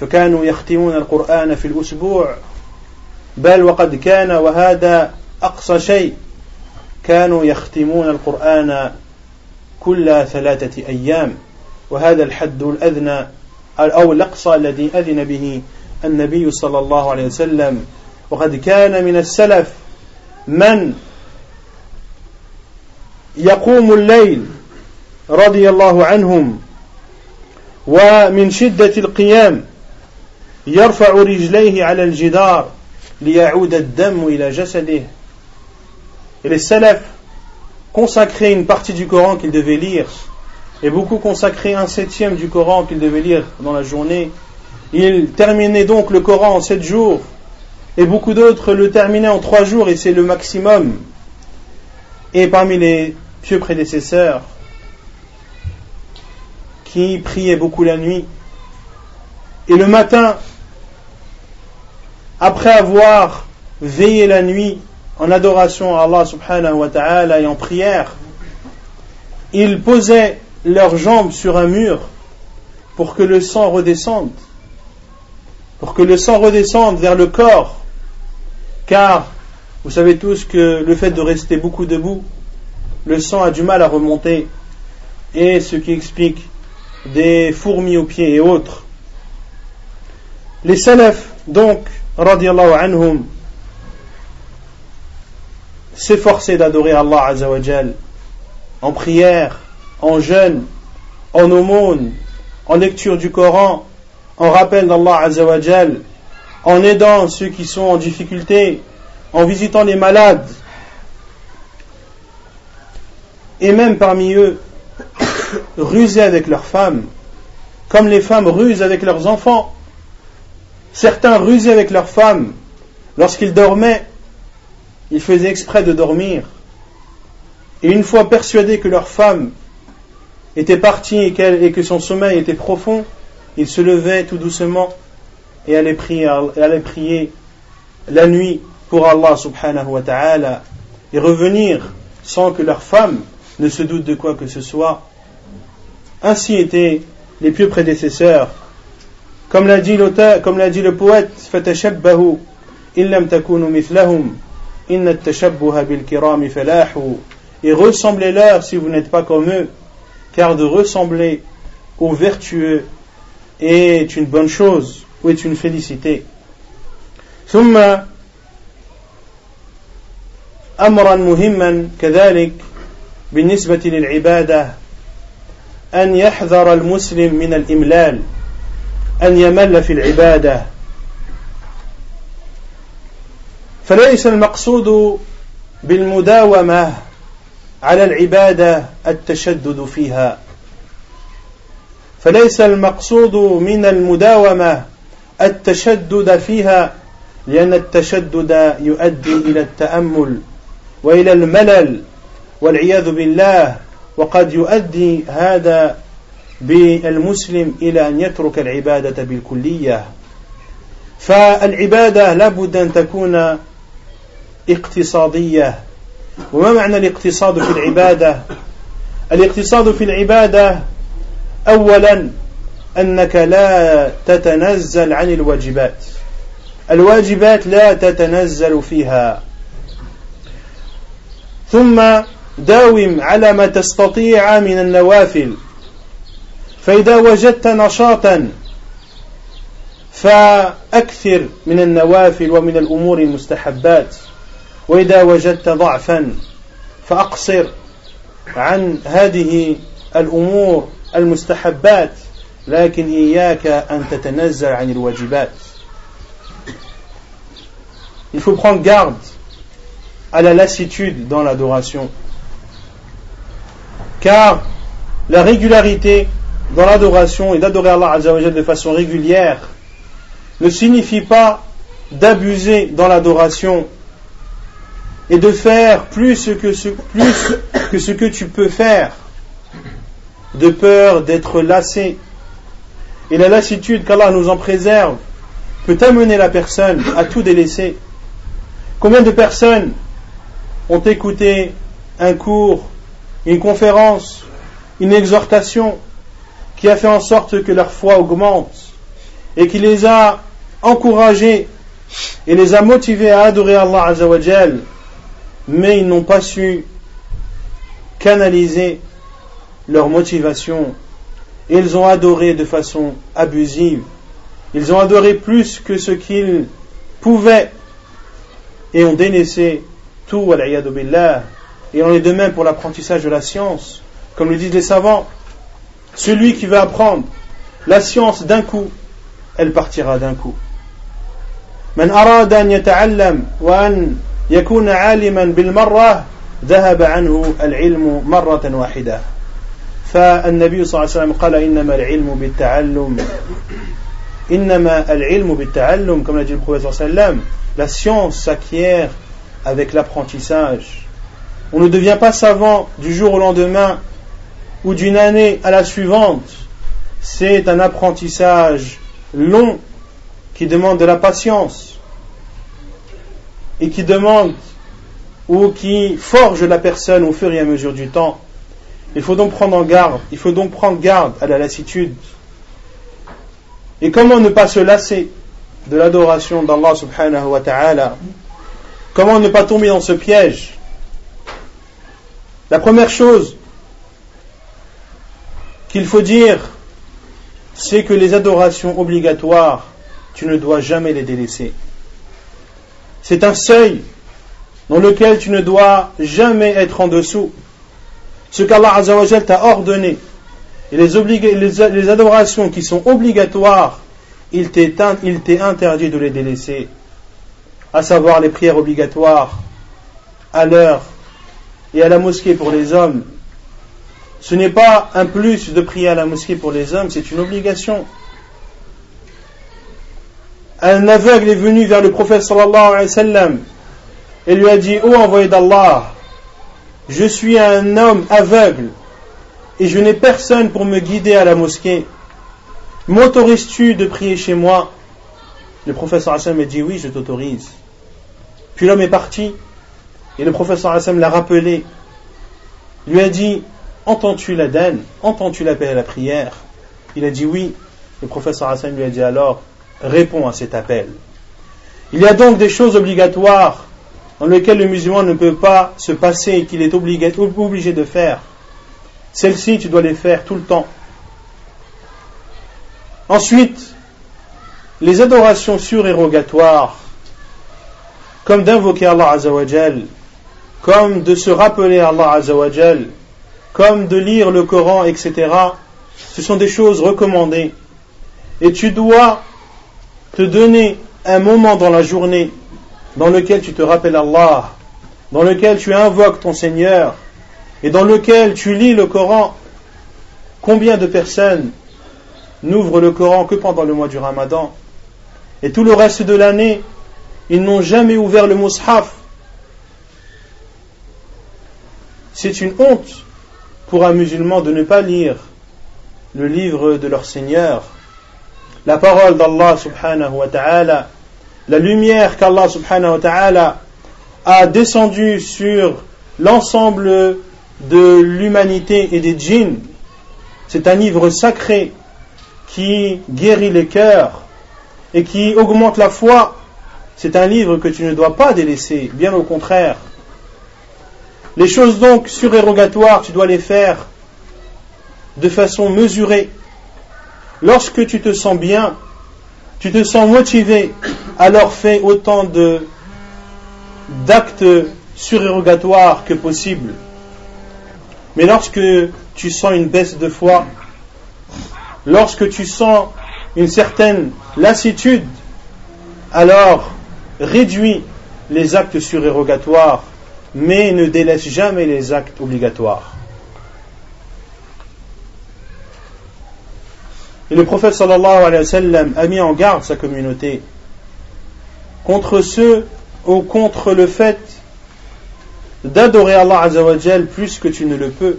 فكانوا يختمون القرآن في الأسبوع. بل وقد كان وهذا أقصى شيء كانوا يختمون القرآن كل ثلاثة أيام. وهذا الحد الأذنى أو الأقصى الذي أذن به النبي صلى الله عليه وسلم. وقد كان من السلف من يقوم الليل رضي الله عنهم ومن شدة القيام يرفع رجليه على الجدار ليعود الدم إلى جسده Et les salafs consacraient une partie du Coran qu'ils devaient lire et beaucoup consacraient un septième du Coran qu'ils devaient lire dans la journée. Ils terminaient donc le Coran en sept jours, et beaucoup d'autres le terminaient en trois jours, et c'est le maximum. Et parmi les pieux prédécesseurs, qui priaient beaucoup la nuit, et le matin, après avoir veillé la nuit en adoration à Allah subhanahu wa ta'ala et en prière, ils posaient leurs jambes sur un mur pour que le sang redescende, pour que le sang redescende vers le corps, car vous savez tous que le fait de rester beaucoup debout, le sang a du mal à remonter, et ce qui explique des fourmis aux pieds et autres. Les salafs, donc, radiallahu anhum, s'efforçaient d'adorer Allah azawajal en prière, en jeûne, en aumône, en lecture du Coran, en rappel d'Allah Azzawajal, en aidant ceux qui sont en difficulté, en visitant les malades, et même parmi eux, ruser avec leurs femmes, comme les femmes rusent avec leurs enfants. Certains rusaient avec leurs femmes. Lorsqu'ils dormaient, ils faisaient exprès de dormir. Et une fois persuadés que leur femme était parti et, que son sommeil était profond, ils se levaient tout doucement et allaient prier, prier la nuit pour Allah subhanahu wa ta'ala et revenir sans que leur femme ne se doute de quoi que ce soit. Ainsi étaient les pieux prédécesseurs. Comme l'a dit l'auteur, comme l'a dit le poète, fatashabbahu illam takunu mithlahum inna tashabbuha bil kirami falahu et ressemblez-leur si vous n'êtes pas comme eux car de ressembler aux vertueux est une bonne chose ou est une félicité. ثم أمرا مهما كذلك بالنسبة للعبادة أن يحذر المسلم من الإملال أن يمل في العبادة. فليس المقصود بالمداومة على العبادة التشدد فيها. فليس المقصود من المداومة التشدد فيها لأن التشدد يؤدي إلى التأمل وإلى الملل والعياذ بالله. وقد يؤدي هذا بالمسلم إلى أن يترك العبادة بالكلية. فالعبادة لابد أن تكون اقتصادية. وما معنى الاقتصاد في العبادة؟ الاقتصاد في العبادة أولا أنك لا تتنزل عن الواجبات. الواجبات لا تتنزل فيها. ثم داوم على ما تستطيع من النوافل. فإذا وجدت نشاطا فأكثر من النوافل ومن الأمور المستحبات. وإذا وجدت ضعفا فأقصر عن هذه الأمور المستحبات. لكن إياك أن تتنزل عن الواجبات. Il faut prendre garde à la lassitude dans l'adoration. Car la régularité dans l'adoration et d'adorer Allah Azzawajal de façon régulière ne signifie pas d'abuser dans l'adoration et de faire plus que ce, plus que, ce que tu peux faire, de peur d'être lassé. Et la lassitude qu'Allah nous en préserve peut amener la personne à tout délaisser. Combien de personnes ont écouté un cours, une conférence, une exhortation qui a fait en sorte que leur foi augmente et qui les a encouragés et les a motivés à adorer Allah Azzawajal mais ils n'ont pas su canaliser leur motivation. Ils ont adoré de façon abusive. Ils ont adoré plus que ce qu'ils pouvaient et ont délaissé tout, billah. Et on est de même pour l'apprentissage de la science. Comme le disent les savants, celui qui veut apprendre la science d'un coup, elle partira d'un coup. يكون عالما بالمرة ذهب عنه العلم مرة واحدة فالنبي صلى الله عليه وسلم قال إنما العلم بالتعلم إنما العلم بالتعلم comme l'a dit le prophète صلى الله عليه وسلم la science s'acquiert avec l'apprentissage on ne devient pas savant du jour au lendemain ou d'une année à la suivante c'est un apprentissage long qui demande de la patience et qui demande ou qui forge la personne au fur et à mesure du temps. Il faut donc prendre en garde, il faut donc prendre garde à la lassitude. Et comment ne pas se lasser de l'adoration d'Allah subhanahu wa ta'ala? Comment ne pas tomber dans ce piège? La première chose qu'il faut dire, c'est que les adorations obligatoires, tu ne dois jamais les délaisser. C'est un seuil dans lequel tu ne dois jamais être en dessous. Ce qu'Allah t'a ordonné et les, adorations qui sont obligatoires, il t'est interdit de les délaisser, à savoir les prières obligatoires à l'heure et à la mosquée pour les hommes. Ce n'est pas un plus de prier à la mosquée pour les hommes, c'est une obligation. Un aveugle est venu vers le prophète sallallahu et lui a dit, ô envoyé d'Allah, je suis un homme aveugle et je n'ai personne pour me guider à la mosquée. M'autorises-tu de prier chez moi? Le professeur Hassan a dit oui, je t'autorise. Puis l'homme est parti et le professeur Hassan l'a rappelé. lui a dit Entends-tu l'Aden Entends-tu l'appel à la prière? Il a dit oui. Le professeur Hassan lui a dit alors Réponds à cet appel. Il y a donc des choses obligatoires dans lequel le musulman ne peut pas se passer et qu'il est obligé, de faire. Celles-ci, tu dois les faire tout le temps. Ensuite, les adorations surérogatoires, comme d'invoquer Allah Azawajal, comme de se rappeler Allah Azawajal, comme de lire le Coran, etc., ce sont des choses recommandées. Et tu dois te donner un moment dans la journée dans lequel tu te rappelles Allah, dans lequel tu invoques ton Seigneur et dans lequel tu lis le Coran, combien de personnes n'ouvrent le Coran que pendant le mois du Ramadan et tout le reste de l'année, ils n'ont jamais ouvert le Mus'haf. C'est une honte pour un musulman de ne pas lire le livre de leur Seigneur, la parole d'Allah subhanahu wa ta'ala, la lumière qu'Allah subhanahu wa ta'ala a descendu sur l'ensemble de l'humanité et des djinns. C'est un livre sacré qui guérit les cœurs et qui augmente la foi. C'est un livre que tu ne dois pas délaisser, bien au contraire. Les choses donc surérogatoires, tu dois les faire de façon mesurée. Lorsque tu te sens bien, tu te sens motivé, alors fais autant de d'actes surérogatoires que possible. Mais lorsque tu sens une baisse de foi, lorsque tu sens une certaine lassitude, alors réduis les actes surérogatoires, mais ne délaisse jamais les actes obligatoires. Et le prophète sallallahu alayhi wa sallam a mis en garde sa communauté contre ceux ou contre le fait d'adorer Allah azawajal plus que tu ne le peux.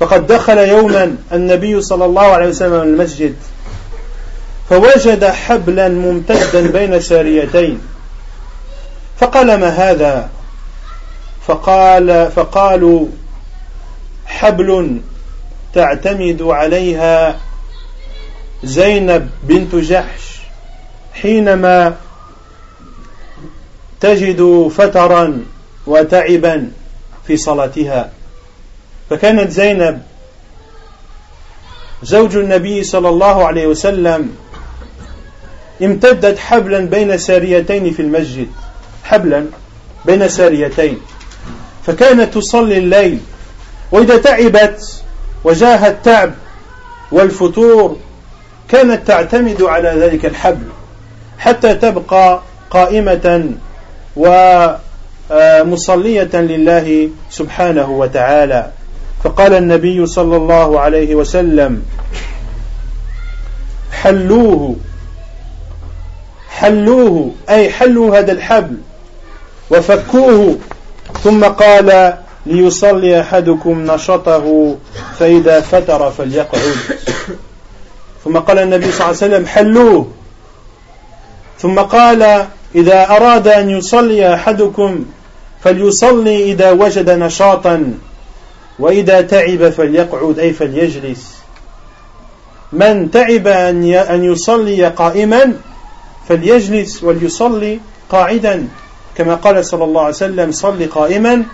فقد دخل يوما النبي صلى الله عليه وسلم المسجد فوجد حبلا ممتدا بين ساريتين فقال ما هذا؟ فقال فقالوا حبل تعتمد عليها زينب بنت جحش حينما تجد فترا وتعبا في صلاتها. فكانت زينب زوج النبي صلى الله عليه وسلم امتدت حبلا بين ساريتين في المسجد. حبلا بين ساريتين. فكانت تصلي الليل وإذا تعبت وجاه التعب والفتور كانت تعتمد على ذلك الحبل حتى تبقى قائمة ومصلية لله سبحانه وتعالى. فقال النبي صلى الله عليه وسلم حلوة حلوة أي حلوا هذا الحبل وفكوه. ثم قال ليصلي أحدكم نشطه فإذا فتر فليقعد. ثم قال النبي صلى الله عليه وسلم حلوة. ثم قال إذا أراد أن يصلي أحدكم فليصلي إذا وجد نشاطا وإذا تعب فليقعد أي فليجلس. من تعب أن يصلي قائما فليجلس وليصلي قاعدا. كما قال صلى الله عليه وسلم صل قائما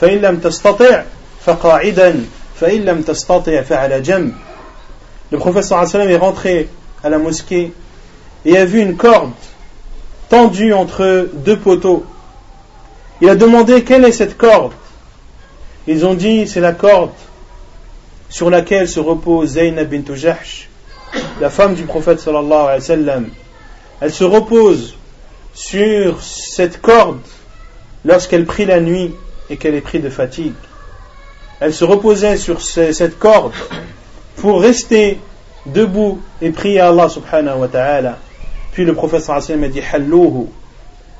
فإن لم تستطع فقاعدا فإن لم تستطع فعلى جنب Le prophète sallallahu alayhi wa sallam est rentré à la mosquée et a vu une corde tendue entre deux poteaux. Il a demandé quelle est cette corde. Ils ont dit c'est la corde sur laquelle se repose Zaynab bint Jahsh, la femme du prophète sallallahu alayhi wa sallam. Elle se repose sur cette corde lorsqu'elle prie la nuit et qu'elle est prise de fatigue. Elle se reposait sur cette corde pour rester debout et prier Allah subhanahu wa ta'ala. Puis le prophète sallallahu a dit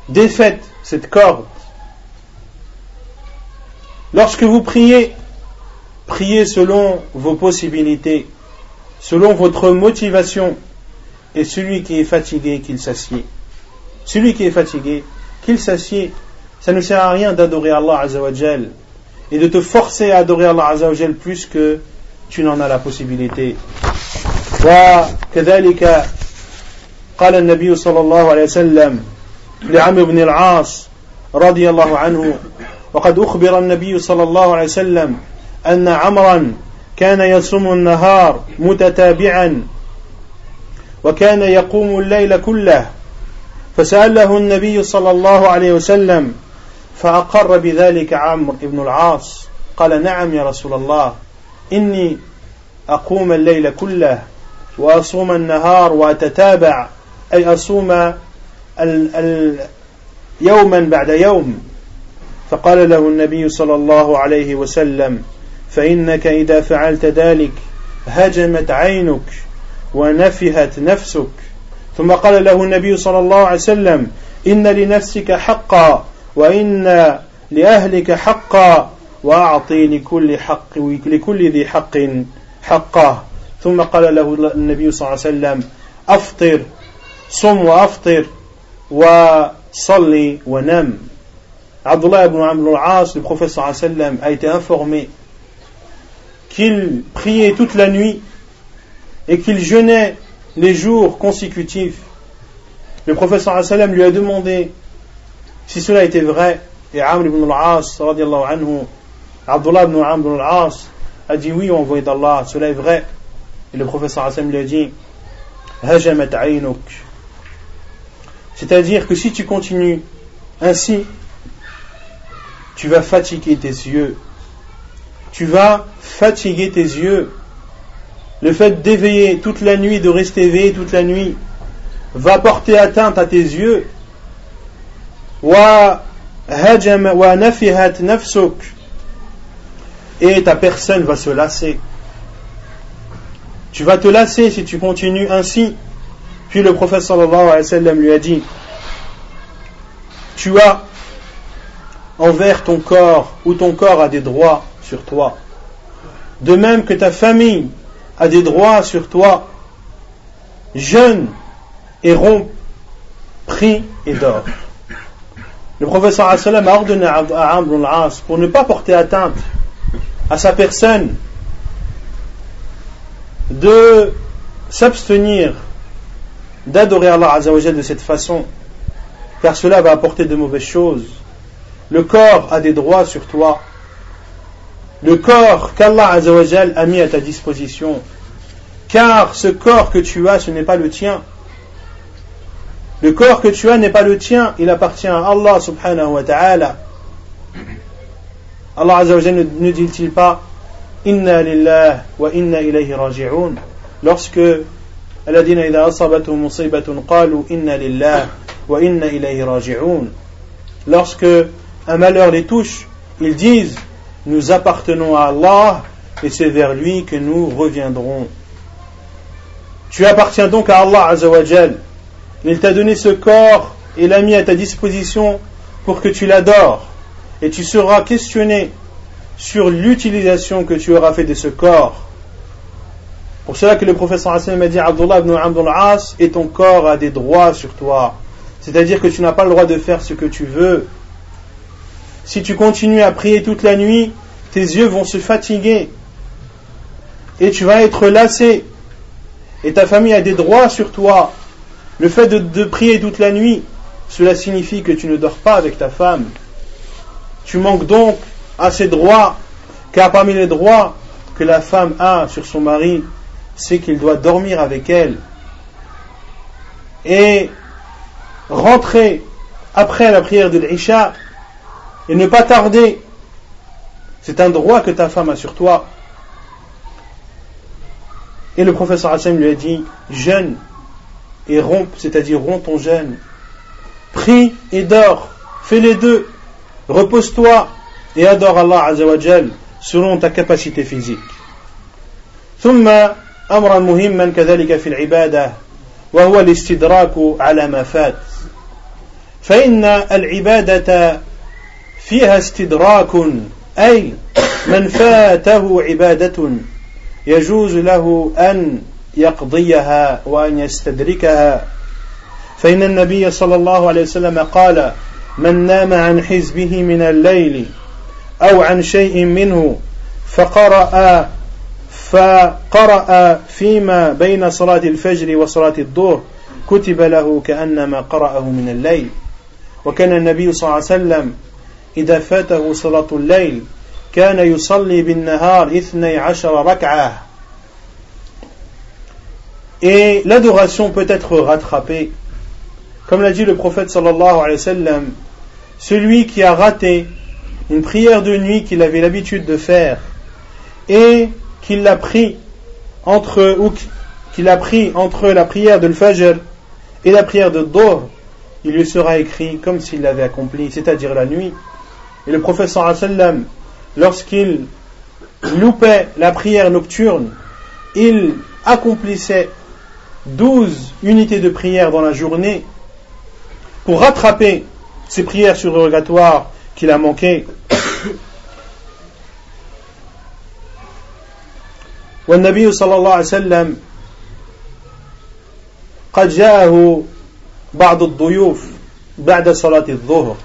défaites cette corde. Lorsque vous priez, priez selon vos possibilités, selon votre motivation, et celui qui est fatigué, qu'il s'assied. Celui qui est fatigué, qu'il s'assied. Ça ne sert à rien d'adorer Allah Azzawajal et de te forcer à adorer Allah Azzawajal plus que tu n'en as la possibilité. وكذلك قال النبي صلى الله عليه وسلم لعمرو بن العاص رضي الله عنه وقد أخبر النبي صلى الله عليه وسلم أن عمرا كان يصوم النهار متتابعا وكان يقوم الليل كله فسأله النبي صلى الله عليه وسلم فأقر بذلك عمرو بن العاص قال نعم يا رسول الله إني أقوم الليل كله وأصوم النهار وأتتابع أي أصوم ال ال يوما بعد يوم. فقال له النبي صلى الله عليه وسلم فإنك إذا فعلت ذلك هجمت عينك ونفهت نفسك ثم قال له النبي صلى الله عليه وسلم إن لنفسك حقا وإن لأهلك حقا وأعطي لكل حق لكل ذي حق حقه. ثم قال له النبي صلى الله عليه وسلم أفطر صم وأفطر وصلي ونم. Abdullah ibn Amr al-As, le prophète sallallahu alayhi wa sallam, a été informé qu'il priait toute la nuit et qu'il jeûnait les jours consécutifs, le professeur sallam lui a demandé si cela était vrai, et Amr ibn al-As, Abdullah a dit oui, envoyé d'Allah, cela est vrai. Et le professeur sallam lui a dit, c'est-à-dire que si tu continues ainsi, tu vas fatiguer tes yeux. Tu vas fatiguer tes yeux le fait d'éveiller toute la nuit, de rester éveillé toute la nuit, va porter atteinte à tes yeux. Et ta personne va se lasser. Tu vas te lasser si tu continues ainsi. Puis le prophète sallallahu alayhi wa sallam lui a dit Tu as envers ton corps, ou ton corps a des droits sur toi. De même que ta famille a des droits sur toi. Jeûne et prie et dors. Le professeur a ordonné à Amr al-As pour ne pas porter atteinte à sa personne de s'abstenir d'adorer Allah Azzawajal de cette façon, car cela va apporter de mauvaises choses. Le corps a des droits sur toi, le corps qu'Allah a mis à ta disposition, car ce corps que tu as, ce n'est pas le tien. Le corps que tu as n'est pas le tien, il appartient à Allah subhanahu wa ta'ala. Allah Azzawajal ne dit-il pas Inna lillah wa inna ilayhi raji'un Lorsque Aladina idha asabatu musibatun qalu inna lillah wa inna Lorsque un malheur les touche, ils disent nous appartenons à Allah et c'est vers lui que nous reviendrons. Tu appartiens donc à Allah Azzawajal. Il t'a donné ce corps et l'a mis à ta disposition pour que tu l'adores. Et tu seras questionné sur l'utilisation que tu auras fait de ce corps. Pour cela que le professeur Hassan m'a dit Abdullah ibn Abdul As et ton corps a des droits sur toi. C'est-à-dire que tu n'as pas le droit de faire ce que tu veux. Si tu continues à prier toute la nuit, tes yeux vont se fatiguer et tu vas être lassé. Et ta famille a des droits sur toi. Le fait de, prier toute la nuit, cela signifie que tu ne dors pas avec ta femme. Tu manques donc à ces droits, car parmi les droits que la femme a sur son mari, c'est qu'il doit dormir avec elle. Et rentrer après la prière de l'Isha et ne pas tarder. C'est un droit que ta femme a sur toi. Et le professeur Hassan lui a dit jeûne et rompe, c'est-à-dire romps ton jeûne. Prie et dors. Fais les deux. Repose-toi et adore Allah Azzawajal selon ta capacité physique. ثم أمرا مهما كذلك في العبادة وهو الاستدراك على ما فات فإن العبادة فيها استدراك أي من فاته عبادة يجوز له أن يقضيها وأن يستدركها. فإن النبي صلى الله عليه وسلم قال من نام عن حزبه من الليل أو عن شيء منه فقرأ فقرأ فيما بين صلاة الفجر وصلاة الظهر كتب له كأنما قرأه من الليل. وكان النبي صلى الله عليه وسلم إذا فاته صلاة الليل كان يصلي بالنهار اثني عشر ركعة Et l'adoration peut être rattrapée. Comme l'a dit le prophète sallallahu alayhi wa sallam, celui qui a raté une prière de nuit qu'il avait l'habitude de faire et qu'il l'a pris entre ou qu'il a pris entre la prière de l'Fajr et la prière de Dor, il lui sera écrit comme s'il l'avait accompli, c'est-à-dire la nuit. Et le prophète sallam, lorsqu'il loupait la prière nocturne, il accomplissait 12 unités de prière dans la journée pour rattraper ces prières surrogatoires qu'il a manquées. والنبي صلى الله عليه وسلم قد جاءه بعض الضيوف بعد صلاة الظهر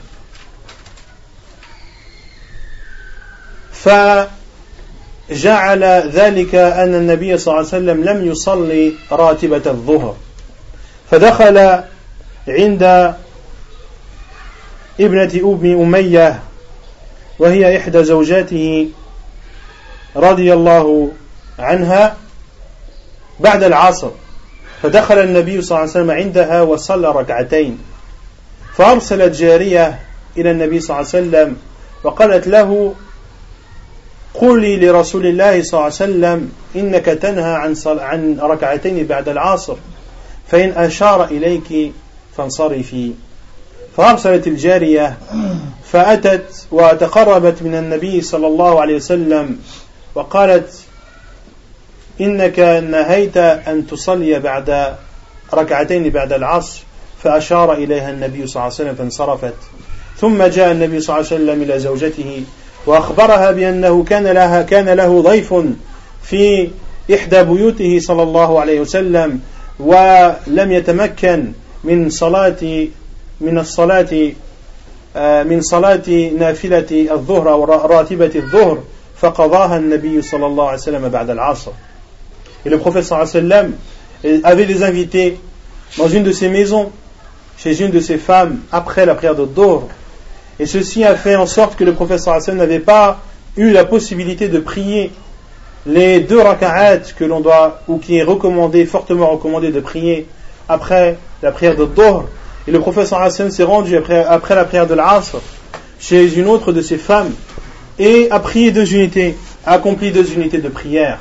فجعل ذلك أن النبي صلى الله عليه وسلم لم يصلي راتبة الظهر. فدخل عند ابنة أم أمية وهي إحدى زوجاته رضي الله عنها بعد العصر. فدخل النبي صلى الله عليه وسلم عندها وصلى ركعتين. فأرسلت جارية إلى النبي صلى الله عليه وسلم وقالت له قولي لرسول الله صلى الله عليه وسلم إنك تنهى عن, عن ركعتين بعد العصر فإن أشار إليك فانصرفي فأرسلت الجارية فأتت وتقربت من النبي صلى الله عليه وسلم وقالت إنك نهيت أن تصلي بعد ركعتين بعد العصر فأشار إليها النبي صلى الله عليه وسلم فانصرفت. ثم جاء النبي صلى الله عليه وسلم إلى زوجته وأخبرها بأنه كان لها كان له ضيف في إحدى بيوته صلى الله عليه وسلم ولم يتمكن من صلاة من الصلاة من صلاة نافلة الظهر أو راتبة الظهر فقضاها النبي صلى الله عليه وسلم بعد العصر Et le prophète sallam avait des invités dans une de ses maisons, chez une de ses femmes, après la prière de Dor. Et ceci a fait en sorte que le prophète sallam n'avait pas eu la possibilité de prier les deux raka'at que l'on doit, ou qui est fortement recommandé de prier après la prière de Dor. Et le prophète sallam s'est rendu après, après la prière de l'Asr chez une autre de ses femmes et a prié deux unités, a accompli deux unités de prière.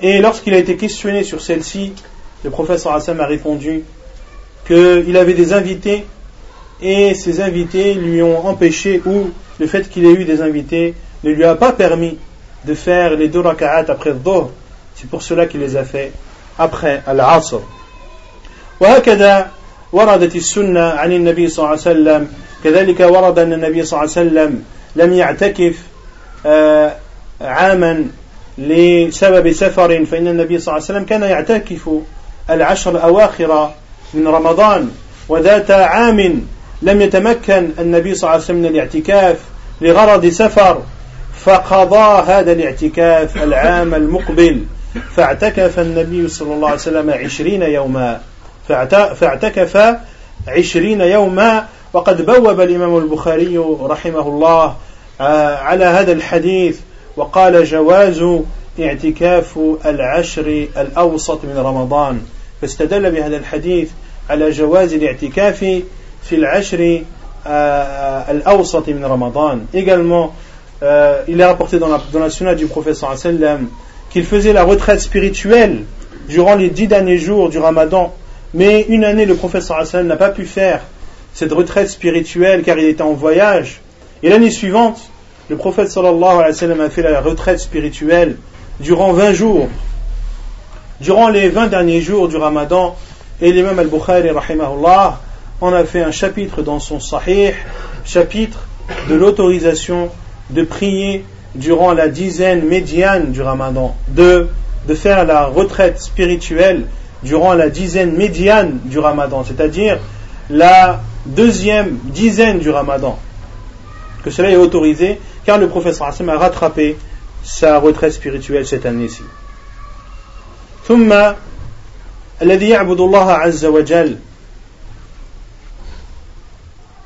Et lorsqu'il a été questionné sur celle-ci, le professeur Hassan a répondu qu'il avait des invités et ces invités lui ont empêché, ou le fait qu'il ait eu des invités ne lui a pas permis de faire les deux raka'at après le dhuhr. C'est pour cela qu'il les a fait après al-asr. وهكذا وردت السنة عن النبي صلى الله عليه وسلم كذلك ورد أن النبي صلى الله عليه وسلم لم يعتكف عاما لسبب سفر فإن النبي صلى الله عليه وسلم كان يعتكف العشر الأواخر من رمضان وذات عام لم يتمكن النبي صلى الله عليه وسلم من الاعتكاف لغرض سفر فقضى هذا الاعتكاف العام المقبل. فاعتكف النبي صلى الله عليه وسلم عشرين يوما. فاعتكف عشرين يوما. وقد بوب الإمام البخاري رحمه الله آه، على هذا الحديث. وقال جواز اعتكاف العشر الأوسط من رمضان. فاستدل بهذا الحديث على جواز الاعتكاف Également, euh، il est rapporté dans la, dans la sunna du professeur sallam qu'il faisait la retraite spirituelle durant les dix derniers jours du ramadan. Mais une année, le professeur sallam n'a pas pu faire cette retraite spirituelle car il était en voyage. Et l'année suivante, le prophète sallallahu alayhi wa sallam a fait la retraite spirituelle durant 20 jours. Durant les 20 derniers jours du ramadan, et l'imam al-Bukhari, rahimahullah, en a fait un chapitre dans son Sahih, chapitre de l'autorisation de prier durant la dizaine médiane du Ramadan, de, de faire la retraite spirituelle durant la dizaine médiane du Ramadan, c'est-à-dire la deuxième dizaine du Ramadan, que cela est autorisé, car le professeur Hassan a rattrapé sa retraite spirituelle cette année-ci. ثم الذي يعبد الله عز وجل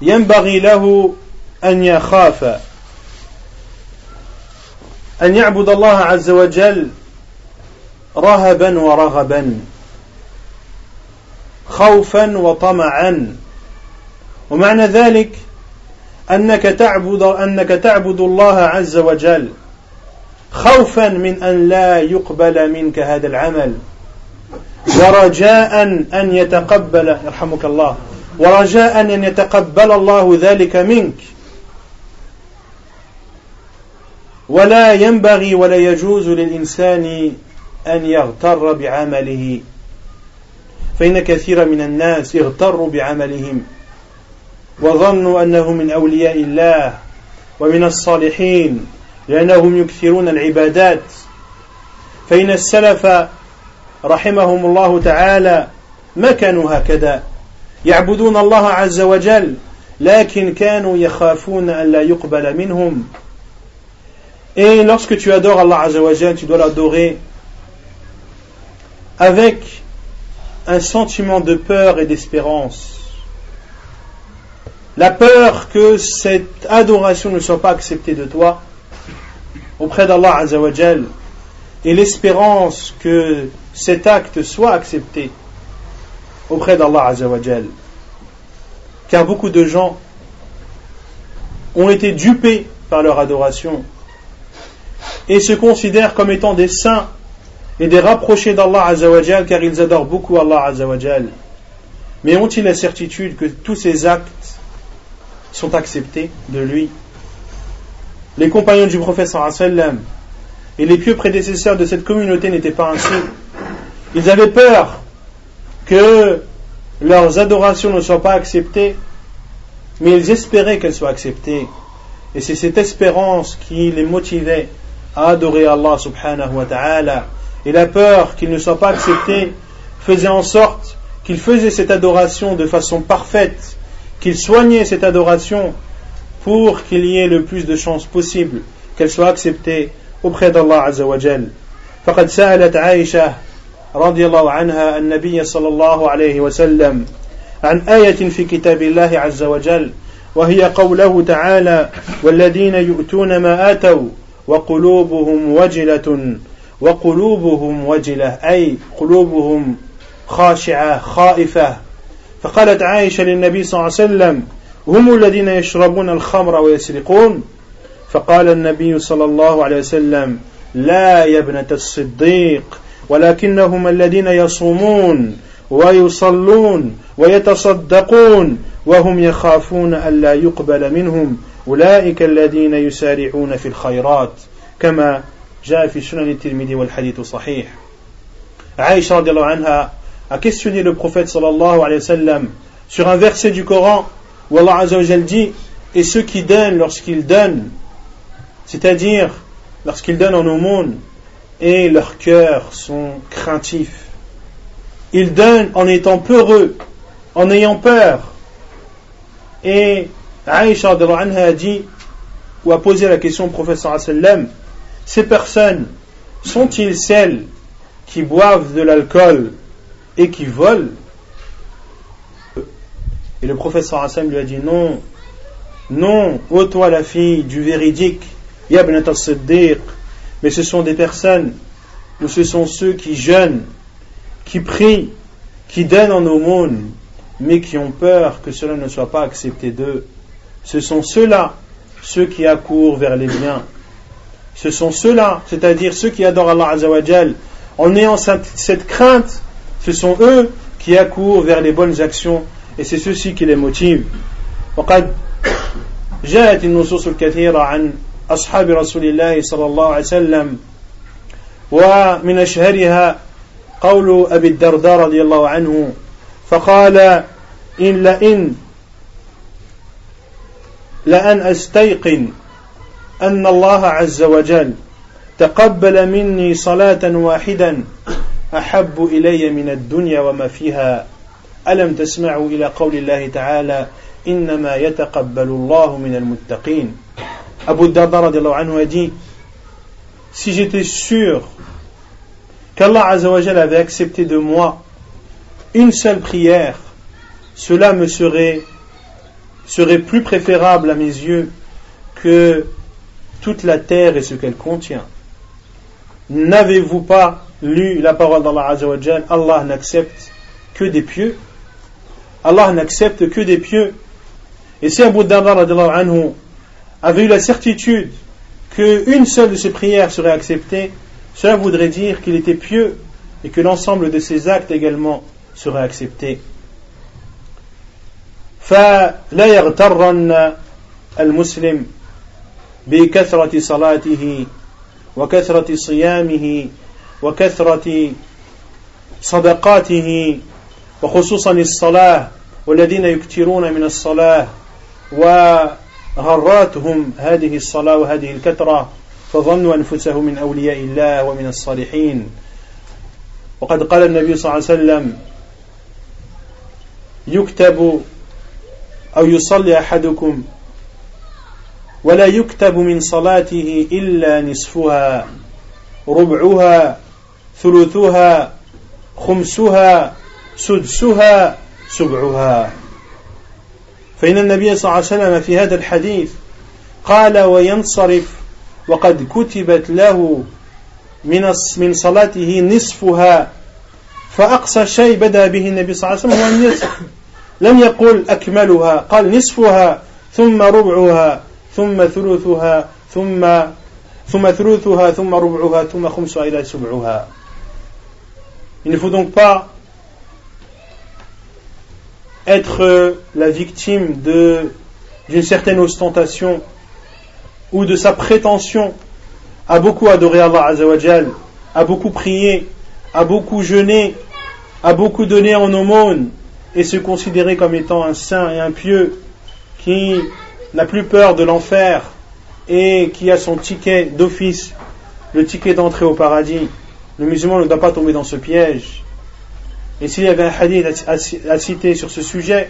ينبغي له أن يخاف. أن يعبد الله عز وجل رهبا ورغبا. خوفا وطمعا. ومعنى ذلك أنك تعبد أنك تعبد الله عز وجل خوفا من أن لا يقبل منك هذا العمل. ورجاء أن يتقبل. يرحمك الله. ورجاء أن يتقبل الله ذلك منك. ولا ينبغي ولا يجوز للإنسان أن يغتر بعمله. فإن كثيرا من الناس اغتروا بعملهم وظنوا أنهم من أولياء الله ومن الصالحين لأنهم يكثرون العبادات. فإن السلف رحمهم الله تعالى ما كانوا هكذا. يعبدون الله عز وجل لكن كانوا يخافون أن لا يقبل منهم Et lorsque tu adores Allah Azzawajal, tu dois l'adorer avec un sentiment de peur et d'espérance. La peur que cette adoration ne soit pas acceptée de toi auprès d'Allah Azzawajal et l'espérance que cet acte soit accepté auprès d'Allah Azzawajal. Car beaucoup de gens ont été dupés par leur adoration et se considèrent comme étant des saints et des rapprochés d'Allah Azzawajal car ils adorent beaucoup Allah Azzawajal. Mais ont-ils la certitude que tous ces actes sont acceptés de lui? Les compagnons du prophète et les pieux prédécesseurs de cette communauté n'étaient pas ainsi. Ils avaient peur que leurs adorations ne soient pas acceptées, mais ils espéraient qu'elles soient acceptées. Et c'est cette espérance qui les motivait à adorer Allah subhanahu wa ta'ala. Et la peur qu'ils ne soient pas acceptés faisait en sorte qu'ils faisaient cette adoration de façon parfaite, qu'ils soignaient cette adoration pour qu'il y ait le plus de chances possible qu'elle soit acceptée auprès d'Allah Azza wa رضي الله عنها النبي صلى الله عليه وسلم عن آية في كتاب الله عز وجل وهي قوله تعالى والذين يؤتون ما آتوا وقلوبهم وجلة وقلوبهم وجلة أي قلوبهم خاشعة خائفة. فقالت عائشة للنبي صلى الله عليه وسلم هم الذين يشربون الخمر ويسرقون؟ فقال النبي صلى الله عليه وسلم لا يا ابنة الصديق ولكنهم الذين يصومون ويصلون ويتصدقون وهم يخافون ألا يقبل منهم أولئك الذين يسارعون في الخيرات كما جاء في سنن الترمذي والحديث صحيح Aïcha anha a questionné le prophète sallallahu alayhi wa sallam sur un verset du Coran où Allah azza wa dit et ceux qui donnent lorsqu'ils donnent c'est-à-dire lorsqu'ils donnent en aumône et leurs cœurs sont craintifs. Ils donnent en étant peureux en ayant peur. Et Aïcha a dit ou a posé la question au wa sallam ces personnes sont-ils celles qui boivent de l'alcool et qui volent? Et le professeur Hassan lui a dit non, non, ô toi la fille du véridique, Yabnat al-Siddiq, mais ce sont des personnes, ou ce sont ceux qui jeûnent, qui prient, qui donnent en aumône, mais qui ont peur que cela ne soit pas accepté d'eux. Ce sont ceux-là, ceux qui accourent vers les biens ce sont ceux-là, c'est-à-dire ceux qui adorent Allah Azzawajal, en ayant cette, crainte, ce sont eux qui accourent vers les bonnes actions et c'est ceux-ci qui les motivent. وقد جاءت النصوص الكثيرة عن أصحاب رسول الله صلى الله عليه وسلم ومن أشهرها قول أبي الدرداء رضي الله عنه فقال إن لئن لأن أستيقن أن الله عز وجل تقبل مني صلاة واحدا أحب إلي من الدنيا وما فيها. ألم تسمعوا إلى قول الله تعالى إنما يتقبل الله من المتقين؟ Abu Darda anhu a dit Si j'étais sûr qu'Allah Azzawajal avait accepté de moi une seule prière, cela me serait, serait plus préférable à mes yeux que toute la terre et ce qu'elle contient. N'avez-vous pas lu la parole d'Allah Azzawajal? Allah n'accepte que des pieux Allah n'accepte que des pieux. Et si Abu Darda anhu avait eu la certitude qu'une seule de ses prières serait acceptée, cela voudrait dire qu'il était pieux et que l'ensemble de ses actes également seraient acceptés. فلا يغترن المسلم بكثرة صلاته وكثرة صيامه وكثرة صدقاته وخصوصا الصلاة والذين يكثرون من الصلاة وغراتهم هذه الصلاة وهذه الكثرة فظنوا أنفسهم من أولياء الله ومن الصالحين. وقد قال النبي صلى الله عليه وسلم يكتب أو يصلي أحدكم ولا يكتب من صلاته إلا نصفها ربعها ثلثها خمسها سدسها سبعها. فإن النبي صلى الله عليه وسلم في هذا الحديث قال وينصرف وقد كتبت له من من صلاته نصفها فأقصى شيء بدأ به النبي صلى الله عليه وسلم هو النصف. لم يقل أكملها قال نصفها ثم ربعها ثم ثلثها ثم ثم ثلثها ثم ربعها ثم خمسها إلى سبعها. Il ne faut donc pas être la victime d'une certaine ostentation ou de sa prétention à beaucoup adorer Allah Azzawajal, à beaucoup prier, à beaucoup jeûner, à beaucoup donner en aumône et se considérer comme étant un saint et un pieux qui n'a plus peur de l'enfer et qui a son ticket d'office, le ticket d'entrée au paradis, le musulman ne doit pas tomber dans ce piège. Et s'il y avait un hadith à, citer sur ce sujet,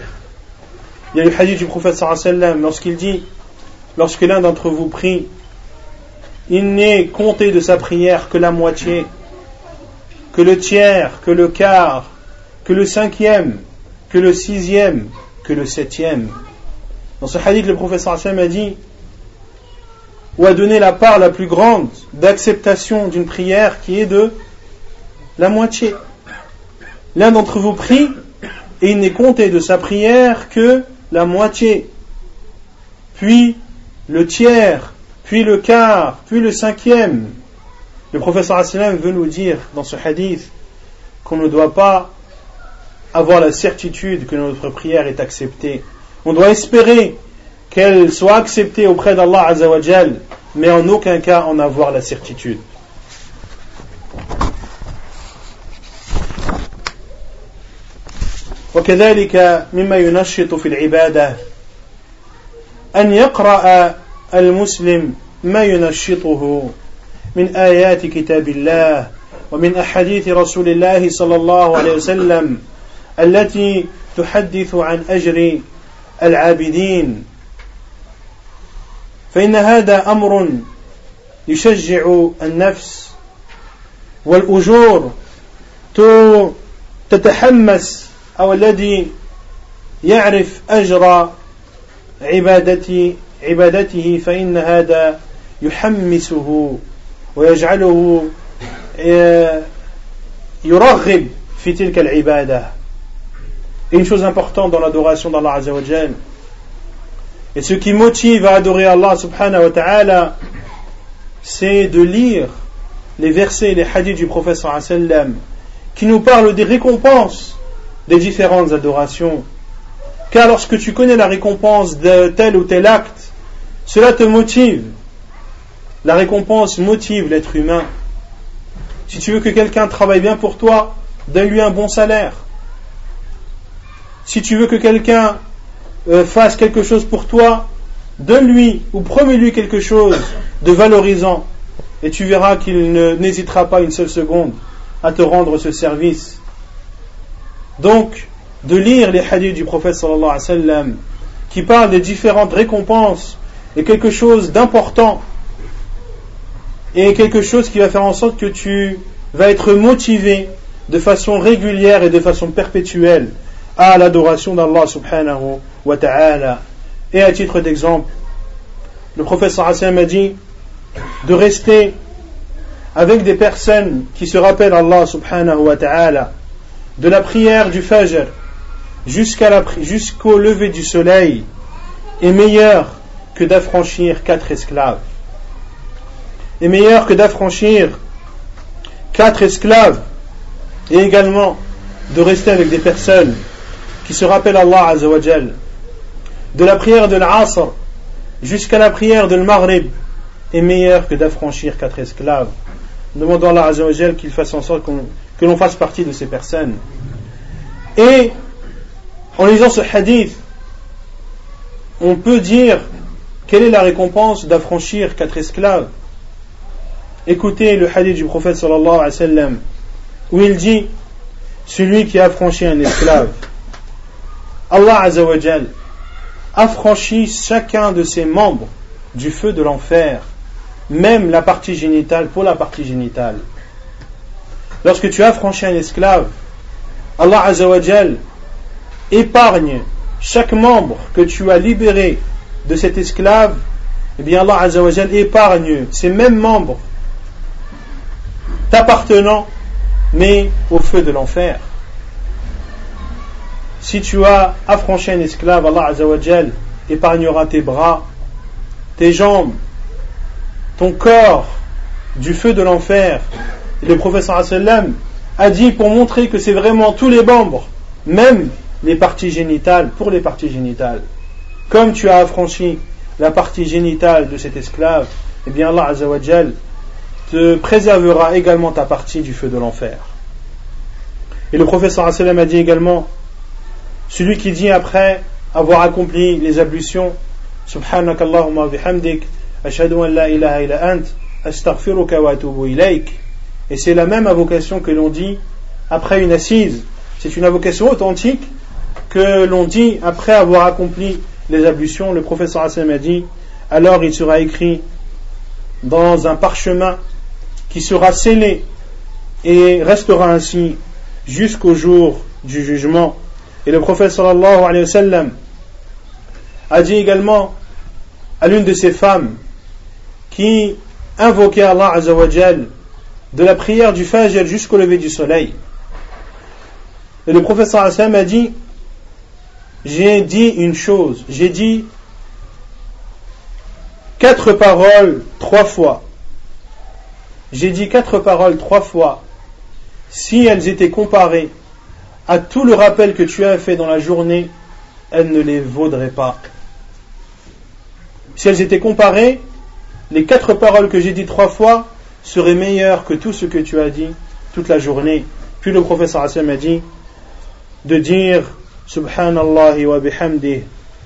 il y a le hadith du prophète sallam lorsqu'il dit lorsque l'un d'entre vous prie, il n'est compté de sa prière que la moitié, que le tiers, que le quart, que le cinquième, que le sixième, que le septième. Dans ce hadith, le professeur Hashem a dit ou a donné la part la plus grande d'acceptation d'une prière qui est de la moitié. L'un d'entre vous prie et il n'est compté de sa prière que la moitié, puis le tiers, puis le quart, puis le cinquième. Le professeur Hashem veut nous dire dans ce hadith qu'on ne doit pas avoir la certitude que notre prière est acceptée on doit espérer qu'elle soit acceptée auprès d'Allah Azzawajal, mais en aucun cas en avoir la certitude. وكذلك مما ينشط في العبادة. أن يقرأ المسلم ما ينشطه من آيات كتاب الله ومن أحاديث رسول الله صلى الله عليه وسلم التي تحدث عن أجر العابدين. فإن هذا أمر يشجع النفس والأجور تتحمس أو الذي يعرف أجر عبادته عبادته فإن هذا يحمسه ويجعله يرغب في تلك العبادة une chose importante dans l'adoration d'Allah Azzawajal et ce qui motive à adorer Allah subhanahu wa ta'ala c'est de lire les versets et les hadiths du prophète sallam qui nous parlent des récompenses des différentes adorations car lorsque tu connais la récompense de tel ou tel acte cela te motive la récompense motive l'être humain. Si tu veux que quelqu'un travaille bien pour toi, donne-lui un bon salaire. Si tu veux que quelqu'un euh, fasse quelque chose pour toi, donne-lui ou promets-lui quelque chose de valorisant. Et tu verras qu'il n'hésitera pas une seule seconde à te rendre ce service. Donc, de lire les hadiths du prophète sallallahu alayhi wa sallam, qui parlent des différentes récompenses, est quelque chose d'important et quelque chose qui va faire en sorte que tu vas être motivé de façon régulière et de façon perpétuelle à l'adoration d'Allah subhanahu wa ta'ala. Et à titre d'exemple, le professeur Hassan a dit de rester avec des personnes qui se rappellent Allah subhanahu wa ta'ala de la prière du Fajr jusqu'au lever du soleil est meilleur que d'affranchir quatre esclaves est meilleur que d'affranchir quatre esclaves et également de rester avec des personnes qui se rappellent Allah Azzawajal. De la prière de l'Asr jusqu'à la prière de l'Maghrib est meilleur que d'affranchir quatre esclaves. Demandons à Allah Azzawajal qu'il fasse en sorte que l'on fasse partie de ces personnes. Et en lisant ce hadith, on peut dire quelle est la récompense d'affranchir quatre esclaves? Écoutez le hadith du prophète sallallahu alayhi wa sallam, où il dit Celui qui a franchi un esclave, Allah azawajal affranchit chacun de ses membres du feu de l'enfer, même la partie génitale pour la partie génitale. Lorsque tu as franchi un esclave, Allah azawajal épargne chaque membre que tu as libéré de cet esclave, et eh bien Allah azawajal épargne ces mêmes membres t'appartenant, mais au feu de l'enfer. Si tu as affranchi un esclave, Allah Azzawajal épargnera tes bras, tes jambes, ton corps du feu de l'enfer. Le professeur a dit pour montrer que c'est vraiment tous les membres, même les parties génitales, pour les parties génitales. Comme tu as affranchi la partie génitale de cet esclave, eh bien Allah Azzawajal te préservera également ta partie du feu de l'enfer. Et le professeur a dit également celui qui dit après avoir accompli les ablutions Subhanak Allahumma bihamdik ashhadu an la ilaha illa ant astaghfiruka wa atubu ilaik et c'est la même invocation que l'on dit après une assise c'est une invocation authentique que l'on dit après avoir accompli les ablutions le professeur Hassan a dit alors il sera écrit dans un parchemin qui sera scellé et restera ainsi jusqu'au jour du jugement. Et le prophète sallallahu alayhi wa sallam a dit également à l'une de ces femmes qui invoquait Allah azawajal de la prière du Fajr jusqu'au lever du soleil. Et le wa sallam a dit j'ai dit une chose, j'ai dit quatre paroles trois fois. J'ai dit quatre paroles trois fois. Si elles étaient comparées à tout le rappel que tu as fait dans la journée, elles ne les vaudraient pas. Si elles étaient comparées, les quatre paroles que j'ai dit trois fois serait meilleur que tout ce que tu as dit toute la journée. Puis le professeur Hassan a dit de dire Subhanallah wa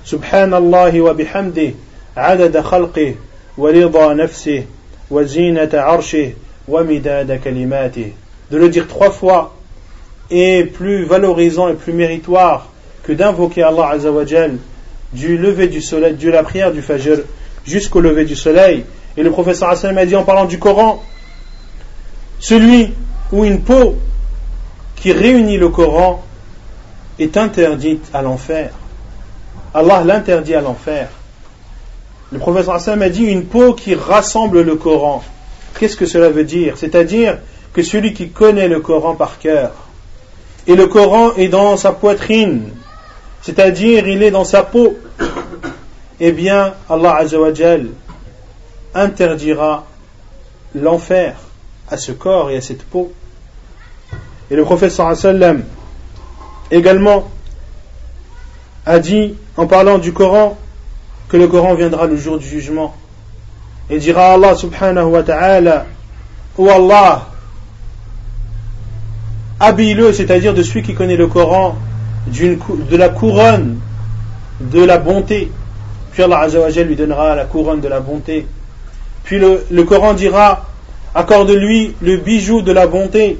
Subhanallah wa bihamdi, adada wa rida. De le dire trois fois est plus valorisant et plus méritoire que d'invoquer Allah Azzawajal du lever du soleil, de la prière du Fajr jusqu'au lever du soleil. Et le professeur Hassan a dit en parlant du Coran celui où une peau qui réunit le Coran est interdite à l'enfer. Allah l'interdit à l'enfer. Le Hassan a dit une peau qui rassemble le Coran. Qu'est-ce que cela veut dire? C'est-à-dire que celui qui connaît le Coran par cœur, et le Coran est dans sa poitrine, c'est-à-dire il est dans sa peau, eh bien Allah interdira l'enfer à ce corps et à cette peau. Et le prophète sallam également a dit en parlant du Coran que le Coran viendra le jour du jugement et dira à Allah subhanahu wa ta'ala ou Allah habille-le c'est-à-dire de celui qui connaît le Coran de la couronne de la bonté. Puis Allah Azzawajal lui donnera la couronne de la bonté. Puis le, Coran dira accorde-lui le bijou de la bonté.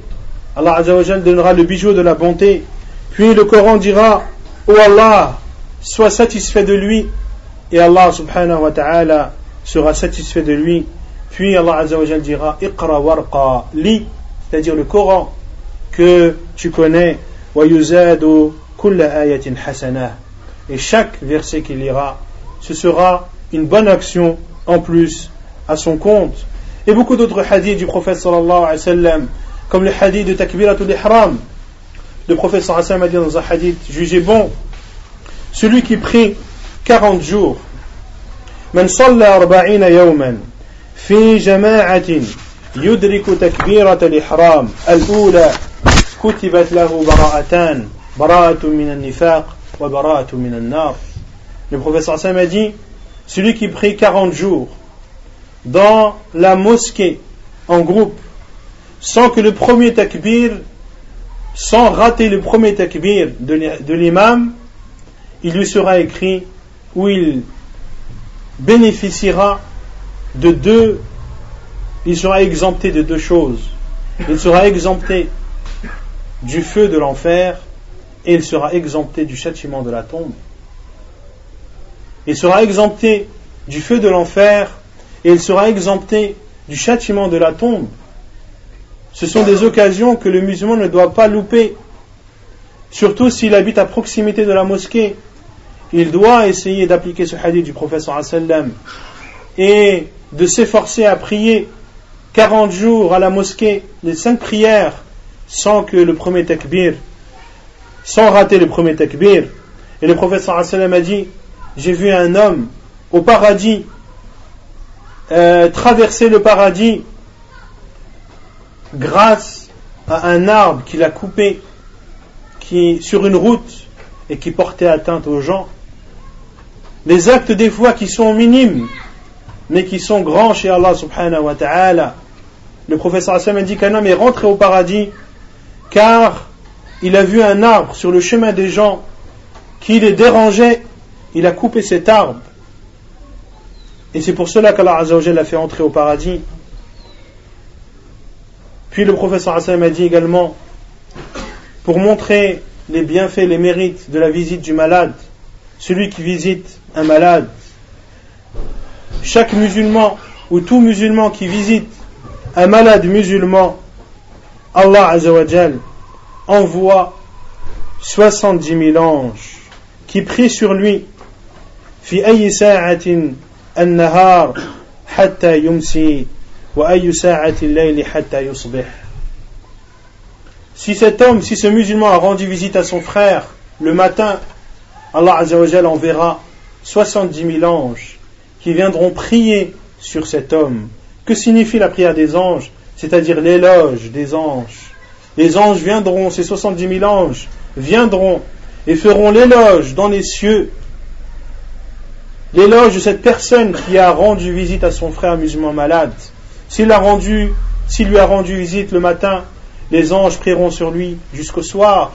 Allah Azzawajal donnera le bijou de la bonté. Puis le Coran dira Oh Allah, sois satisfait de lui. Et Allah subhanahu wa ta'ala sera satisfait de lui. Puis Allah Azzawajal dira Iqra warqa li, c'est-à-dire le Coran que tu connais. Et chaque verset qu'il lira, ce sera une bonne action en plus à son compte. Et beaucoup d'autres hadiths du prophète sallallahu alayhi wa sallam, comme le hadith de Takbiratul Ihram. Le prophète sallallahu alayhi wa sallam a dit dans un hadith jugé bon, celui qui prie 40 jours, من صلى أربعين يوما في جماعة يدرك تكبيرة الإحرام الأولى كتبت له براءتان le professeur Sam a dit celui qui prie 40 jours dans la mosquée en groupe sans que le premier takbir sans rater le premier takbir de l'imam il lui sera écrit où il bénéficiera de deux il sera exempté de deux choses il sera exempté du feu de l'enfer et il sera exempté du châtiment de la tombe. Il sera exempté du feu de l'enfer et il sera exempté du châtiment de la tombe. Ce sont des occasions que le musulman ne doit pas louper, surtout s'il habite à proximité de la mosquée. Il doit essayer d'appliquer ce hadith du professeur et de s'efforcer à prier 40 jours à la mosquée, les cinq prières, sans que le premier takbir sans rater le premier takbir. Et le prophète sallam a dit J'ai vu un homme au paradis euh, traverser le paradis grâce à un arbre qu'il a coupé qui, sur une route et qui portait atteinte aux gens. Les actes des fois qui sont minimes mais qui sont grands chez Allah subhanahu wa ta'ala. Le professeur sallam a dit qu'un homme est rentré au paradis car il a vu un arbre sur le chemin des gens qui les dérangeait, il a coupé cet arbre. Et c'est pour cela qu'Allah Azzawajal l'a fait entrer au paradis. Puis le professeur Hassan a dit également, pour montrer les bienfaits, les mérites de la visite du malade, celui qui visite un malade, chaque musulman ou tout musulman qui visite un malade musulman, Allah Azzawajal envoie 70 000 anges qui prient sur lui في أي ساعة النهار حتى يمسي وأي ساعة الليل حتى يصبح Si cet homme, si ce musulman a rendu visite à son frère le matin, Allah Azzawajal enverra 70 000 anges qui viendront prier sur cet homme. Que signifie la prière des anges C'est-à-dire l'éloge des anges les anges viendront, ces 70 000 anges viendront et feront l'éloge dans les cieux, l'éloge de cette personne qui a rendu visite à son frère musulman malade. S'il a rendu, s'il lui a rendu visite le matin, les anges prieront sur lui jusqu'au soir.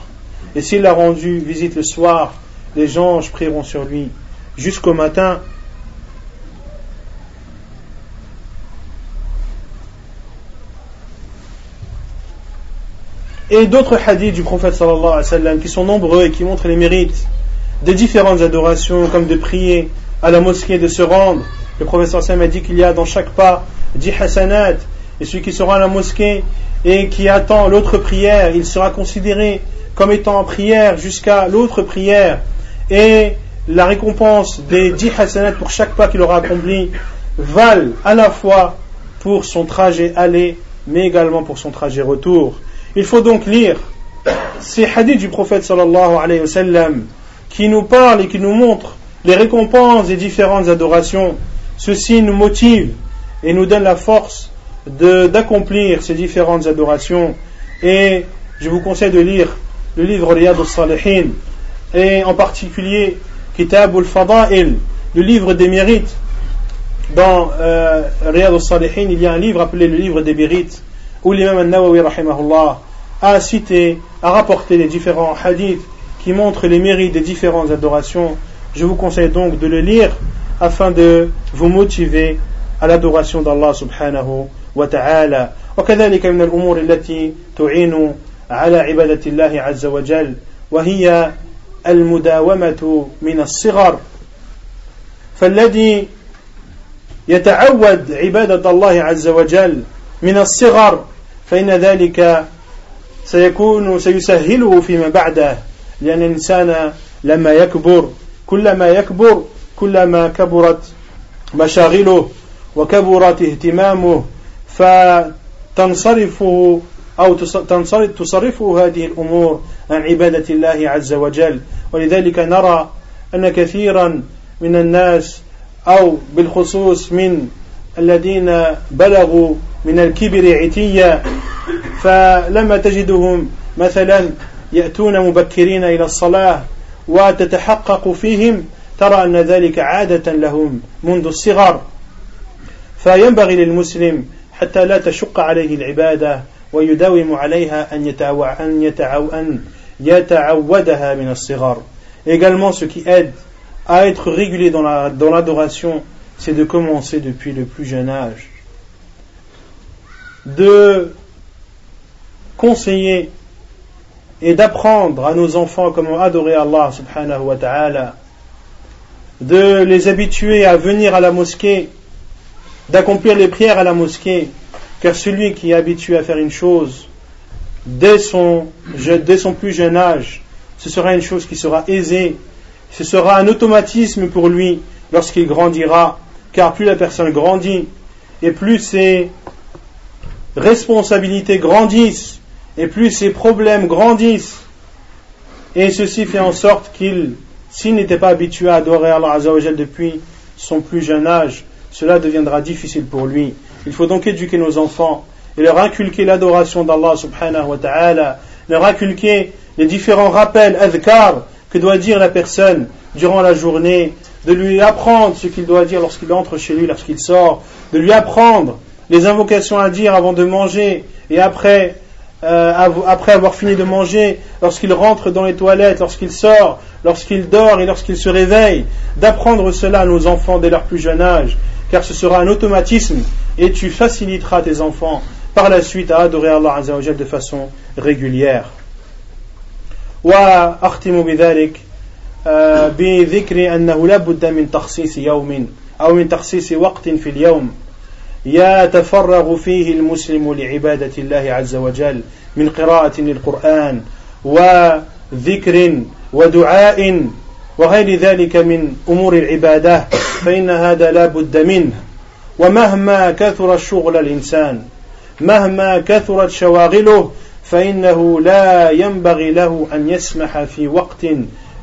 Et s'il a rendu visite le soir, les anges prieront sur lui jusqu'au matin. Et d'autres hadiths du prophète sallallahu alayhi wa sallam qui sont nombreux et qui montrent les mérites des différentes adorations, comme de prier à la mosquée, de se rendre. Le wa sallam a dit qu'il y a dans chaque pas dix hasanat, et celui qui sera à la mosquée et qui attend l'autre prière, il sera considéré comme étant en prière jusqu'à l'autre prière. Et la récompense des dix hasanat pour chaque pas qu'il aura accompli valent à la fois pour son trajet aller, mais également pour son trajet retour. Il faut donc lire ces hadiths du prophète sallallahu alayhi wa sallam qui nous parlent et qui nous montrent les récompenses des différentes adorations. Ceci nous motive et nous donne la force d'accomplir ces différentes adorations. Et je vous conseille de lire le livre Riyad al-Salihin et en particulier Kitab al-Fada'il, le livre des mérites. Dans euh, Riyad al-Salihin, il y a un livre appelé le livre des mérites où l'imam al-Nawawi a cité, a rapporté les différents hadiths qui montrent les mérites des différentes adorations. Je vous conseille donc de le lire afin de vous motiver à l'adoration d'Allah subhanahu wa ta'ala. وكذلك من الأمور التي تعين على عبادة الله عز وجل وهي المداومة من الصغر فالذي يتعود عبادة الله عز وجل من الصغر فإن ذلك سيكون سيسهله فيما بعده لأن الإنسان لما يكبر كلما يكبر كلما كبرت مشاغله وكبرت اهتمامه فتنصرفه أو تصرفه هذه الأمور عن عبادة الله عز وجل. ولذلك نرى أن كثيرا من الناس أو بالخصوص من الذين بلغوا من الكبر عتيا فلما تجدهم مثلا يأتون مبكرين إلى الصلاة وتتحقق فيهم ترى أن ذلك عادة لهم منذ الصغر فينبغي للمسلم حتى لا تشق عليه العبادة ويداوم عليها أن, يتعو أن, يتعو أن يتعودها من الصغر Également, ce qui aide à être régulier dans l'adoration, la, dans c'est de commencer depuis le plus jeune âge. De conseiller et d'apprendre à nos enfants comment adorer Allah subhanahu wa ta'ala, de les habituer à venir à la mosquée d'accomplir les prières à la mosquée, car celui qui est habitué à faire une chose dès son, dès son plus jeune âge, ce sera une chose qui sera aisée, ce sera un automatisme pour lui lorsqu'il grandira, car plus la personne grandit et plus ses responsabilités grandissent et plus ses problèmes grandissent, et ceci fait en sorte qu'il, s'il n'était pas habitué à adorer Allah depuis son plus jeune âge, cela deviendra difficile pour lui. Il faut donc éduquer nos enfants et leur inculquer l'adoration d'Allah subhanahu wa ta'ala, leur inculquer les différents rappels, adhkar, que doit dire la personne durant la journée, de lui apprendre ce qu'il doit dire lorsqu'il entre chez lui, lorsqu'il sort, de lui apprendre les invocations à dire avant de manger et après, euh, après avoir fini de manger, lorsqu'il rentre dans les toilettes, lorsqu'il sort, lorsqu'il dort et lorsqu'il se réveille, d'apprendre cela à nos enfants dès leur plus jeune âge car ce sera un automatisme et tu faciliteras tes enfants par la suite à adorer Allah Azzawajal de façon régulière. وأختم بذلك بذكر أنه لا بد من تخصيص يوم أو من تخصيص وقت في اليوم يتفرغ فيه المسلم لعبادة الله عز وجل من قراءة للقرآن وذكر ودعاء وغير ذلك من أمور العبادة فإن هذا لا بد منه. ومهما كثر الشغل الإنسان مهما كثرت شواغله فإنه لا ينبغي له أن يسمح في وقت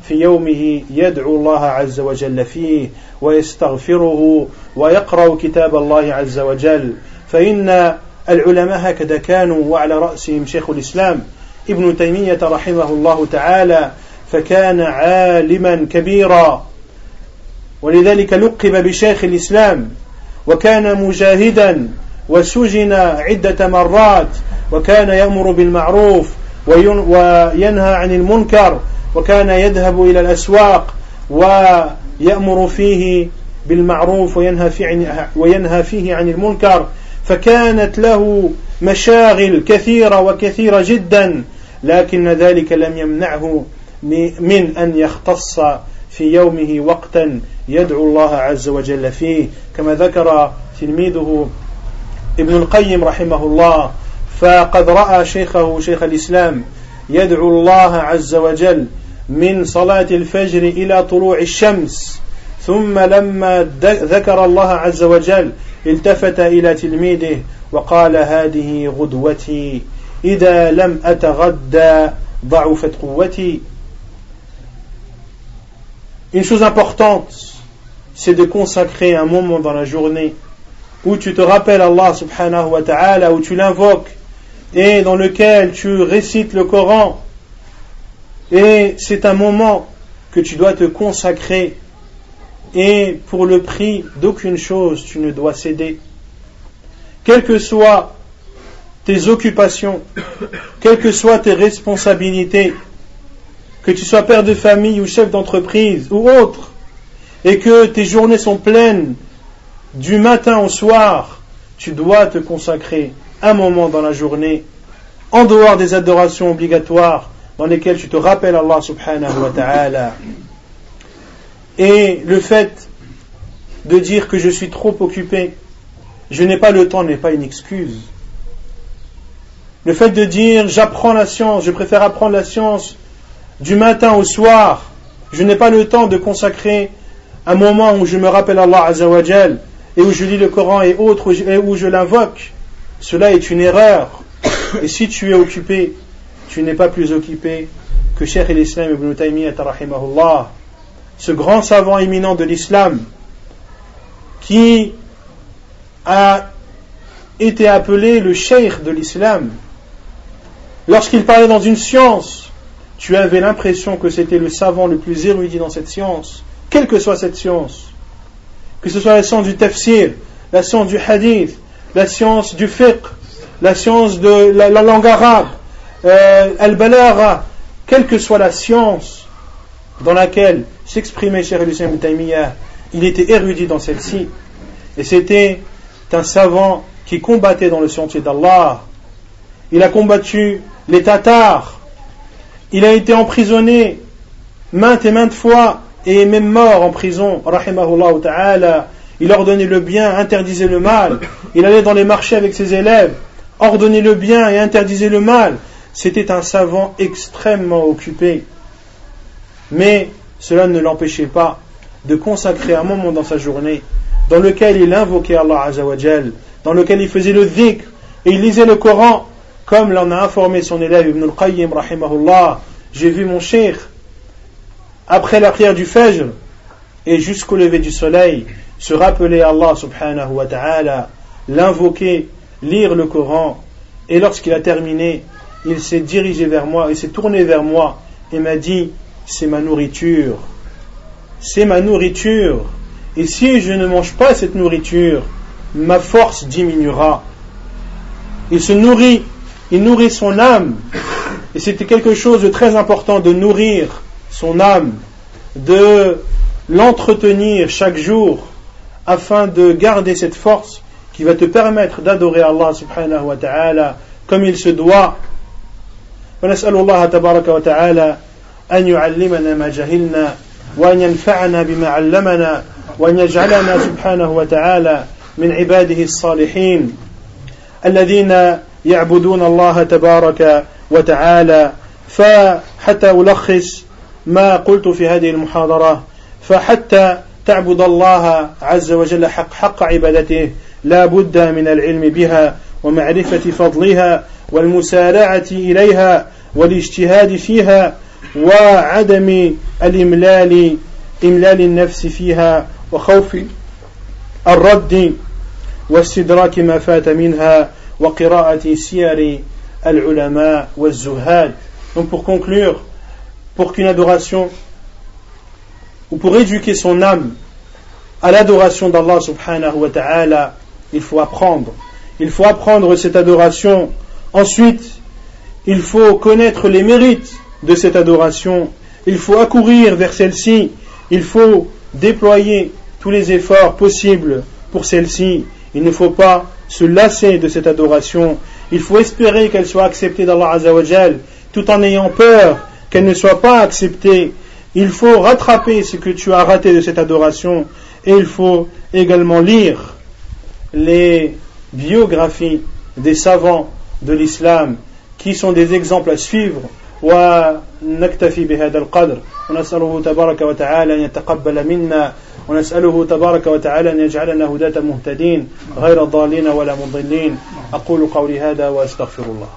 في يومه يدعو الله عز وجل فيه ويستغفره ويقرأ كتاب الله عز وجل. فإن العلماء هكذا كانوا وعلى رأسهم شيخ الإسلام ابن تيمية رحمه الله تعالى فكان عالما كبيرا. ولذلك لقب بشيخ الإسلام وكان مجاهدا وسجن عدة مرات وكان يأمر بالمعروف وينهى عن المنكر وكان يذهب إلى الأسواق ويأمر فيه بالمعروف وينهى فيه, وينهى فيه عن المنكر فكانت له مشاغل كثيرة وكثيرة جدا لكن ذلك لم يمنعه من أن يختص في يومه وقتا يدعو الله عز وجل فيه. كما ذكر تلميذه ابن القيم رحمه الله فقد رأى شيخه شيخ الإسلام يدعو الله عز وجل من صلاة الفجر إلى طلوع الشمس ثم لما ذكر الله عز وجل التفت إلى تلميذه وقال هذه غدوتي إذا لم أتغدى ضعفت قوتي Une chose importante, c'est de consacrer un moment dans la journée où tu te rappelles Allah subhanahu wa ta'ala, où tu l'invoques et dans lequel tu récites le Coran. Et c'est un moment que tu dois te consacrer et pour le prix d'aucune chose tu ne dois céder. Quelles que soient tes occupations, quelles que soient tes responsabilités, que tu sois père de famille ou chef d'entreprise ou autre, et que tes journées sont pleines du matin au soir, tu dois te consacrer un moment dans la journée, en dehors des adorations obligatoires, dans lesquelles tu te rappelles Allah subhanahu wa ta'ala. Et le fait de dire que je suis trop occupé, je n'ai pas le temps n'est pas une excuse. Le fait de dire j'apprends la science, je préfère apprendre la science du matin au soir, je n'ai pas le temps de consacrer un moment où je me rappelle Allah Azzawajal et où je lis le Coran et autres, et où je l'invoque, cela est une erreur. Et si tu es occupé, tu n'es pas plus occupé que Cheikh l'Islam ibn Taymiyyah rahimahullah, ce grand savant éminent de l'islam, qui a été appelé le cheikh de l'islam. Lorsqu'il parlait dans une science, tu avais l'impression que c'était le savant le plus érudit dans cette science, quelle que soit cette science, que ce soit la science du tafsir, la science du hadith, la science du fiqh, la science de la, langue arabe, euh, al-balara, quelle que soit la science dans laquelle s'exprimait Cheikh Hussein Taymiyah, il était érudit dans celle-ci. Et c'était un savant qui combattait dans le sentier d'Allah. Il a combattu les Tatars. Il a été emprisonné maintes et maintes fois et même mort en prison. Il ordonnait le bien, interdisait le mal. Il allait dans les marchés avec ses élèves, ordonnait le bien et interdisait le mal. C'était un savant extrêmement occupé. Mais cela ne l'empêchait pas de consacrer un moment dans sa journée dans lequel il invoquait Allah Azzawajal, dans lequel il faisait le dhikr et il lisait le Coran, comme l'en a informé son élève Ibn al-Qayyim. J'ai vu mon cheikh après la prière du Fajr et jusqu'au lever du soleil se rappeler Allah subhanahu wa ta'ala, l'invoquer, lire le Coran et lorsqu'il a terminé, il s'est dirigé vers moi, il s'est tourné vers moi et m'a dit c'est ma nourriture. C'est ma nourriture. Et si je ne mange pas cette nourriture, ma force diminuera. Il se nourrit, il nourrit son âme. Et c'était quelque chose de très important de nourrir son âme, de l'entretenir chaque jour afin de garder cette force qui va te permettre d'adorer Allah subhanahu wa ta'ala comme il se doit. أن يعلمنا ما جهلنا وأن ينفعنا بما علمنا وأن يجعلنا سبحانه وتعالى من عباده الصالحين الذين يعبدون الله تبارك وتعالى. فحتى ألخص ما قلت في هذه المحاضرة فحتى تعبد الله عز وجل حق حق عبادته لا بد من العلم بها ومعرفة فضلها والمسارعة إليها والاجتهاد فيها وعدم الإملال إملال النفس فيها وخوف الرد واستدراك ما فات منها وقراءة سير العلماء والزهاد Donc pour conclure, pour qu'une adoration ou pour éduquer son âme à l'adoration d'Allah subhanahu wa ta'ala, il faut apprendre. Il faut apprendre cette adoration. Ensuite, il faut connaître les mérites de cette adoration, il faut accourir vers celle-ci, il faut déployer tous les efforts possibles pour celle-ci, il ne faut pas se lasser de cette adoration, il faut espérer qu'elle soit acceptée d'Allah Azzawajal, tout en ayant peur qu'elle ne soit pas acceptée. Il faut rattraper ce que tu as raté de cette adoration. Et il faut également lire les biographies des savants de l'islam qui sont des exemples à suivre. ونكتفي بهذا القدر ونسأله تبارك وتعالى أن يتقبل منا ونسأله تبارك وتعالى أن يجعلنا هداة مهتدين غير ضالين ولا مضلين أقول قولي هذا وأستغفر الله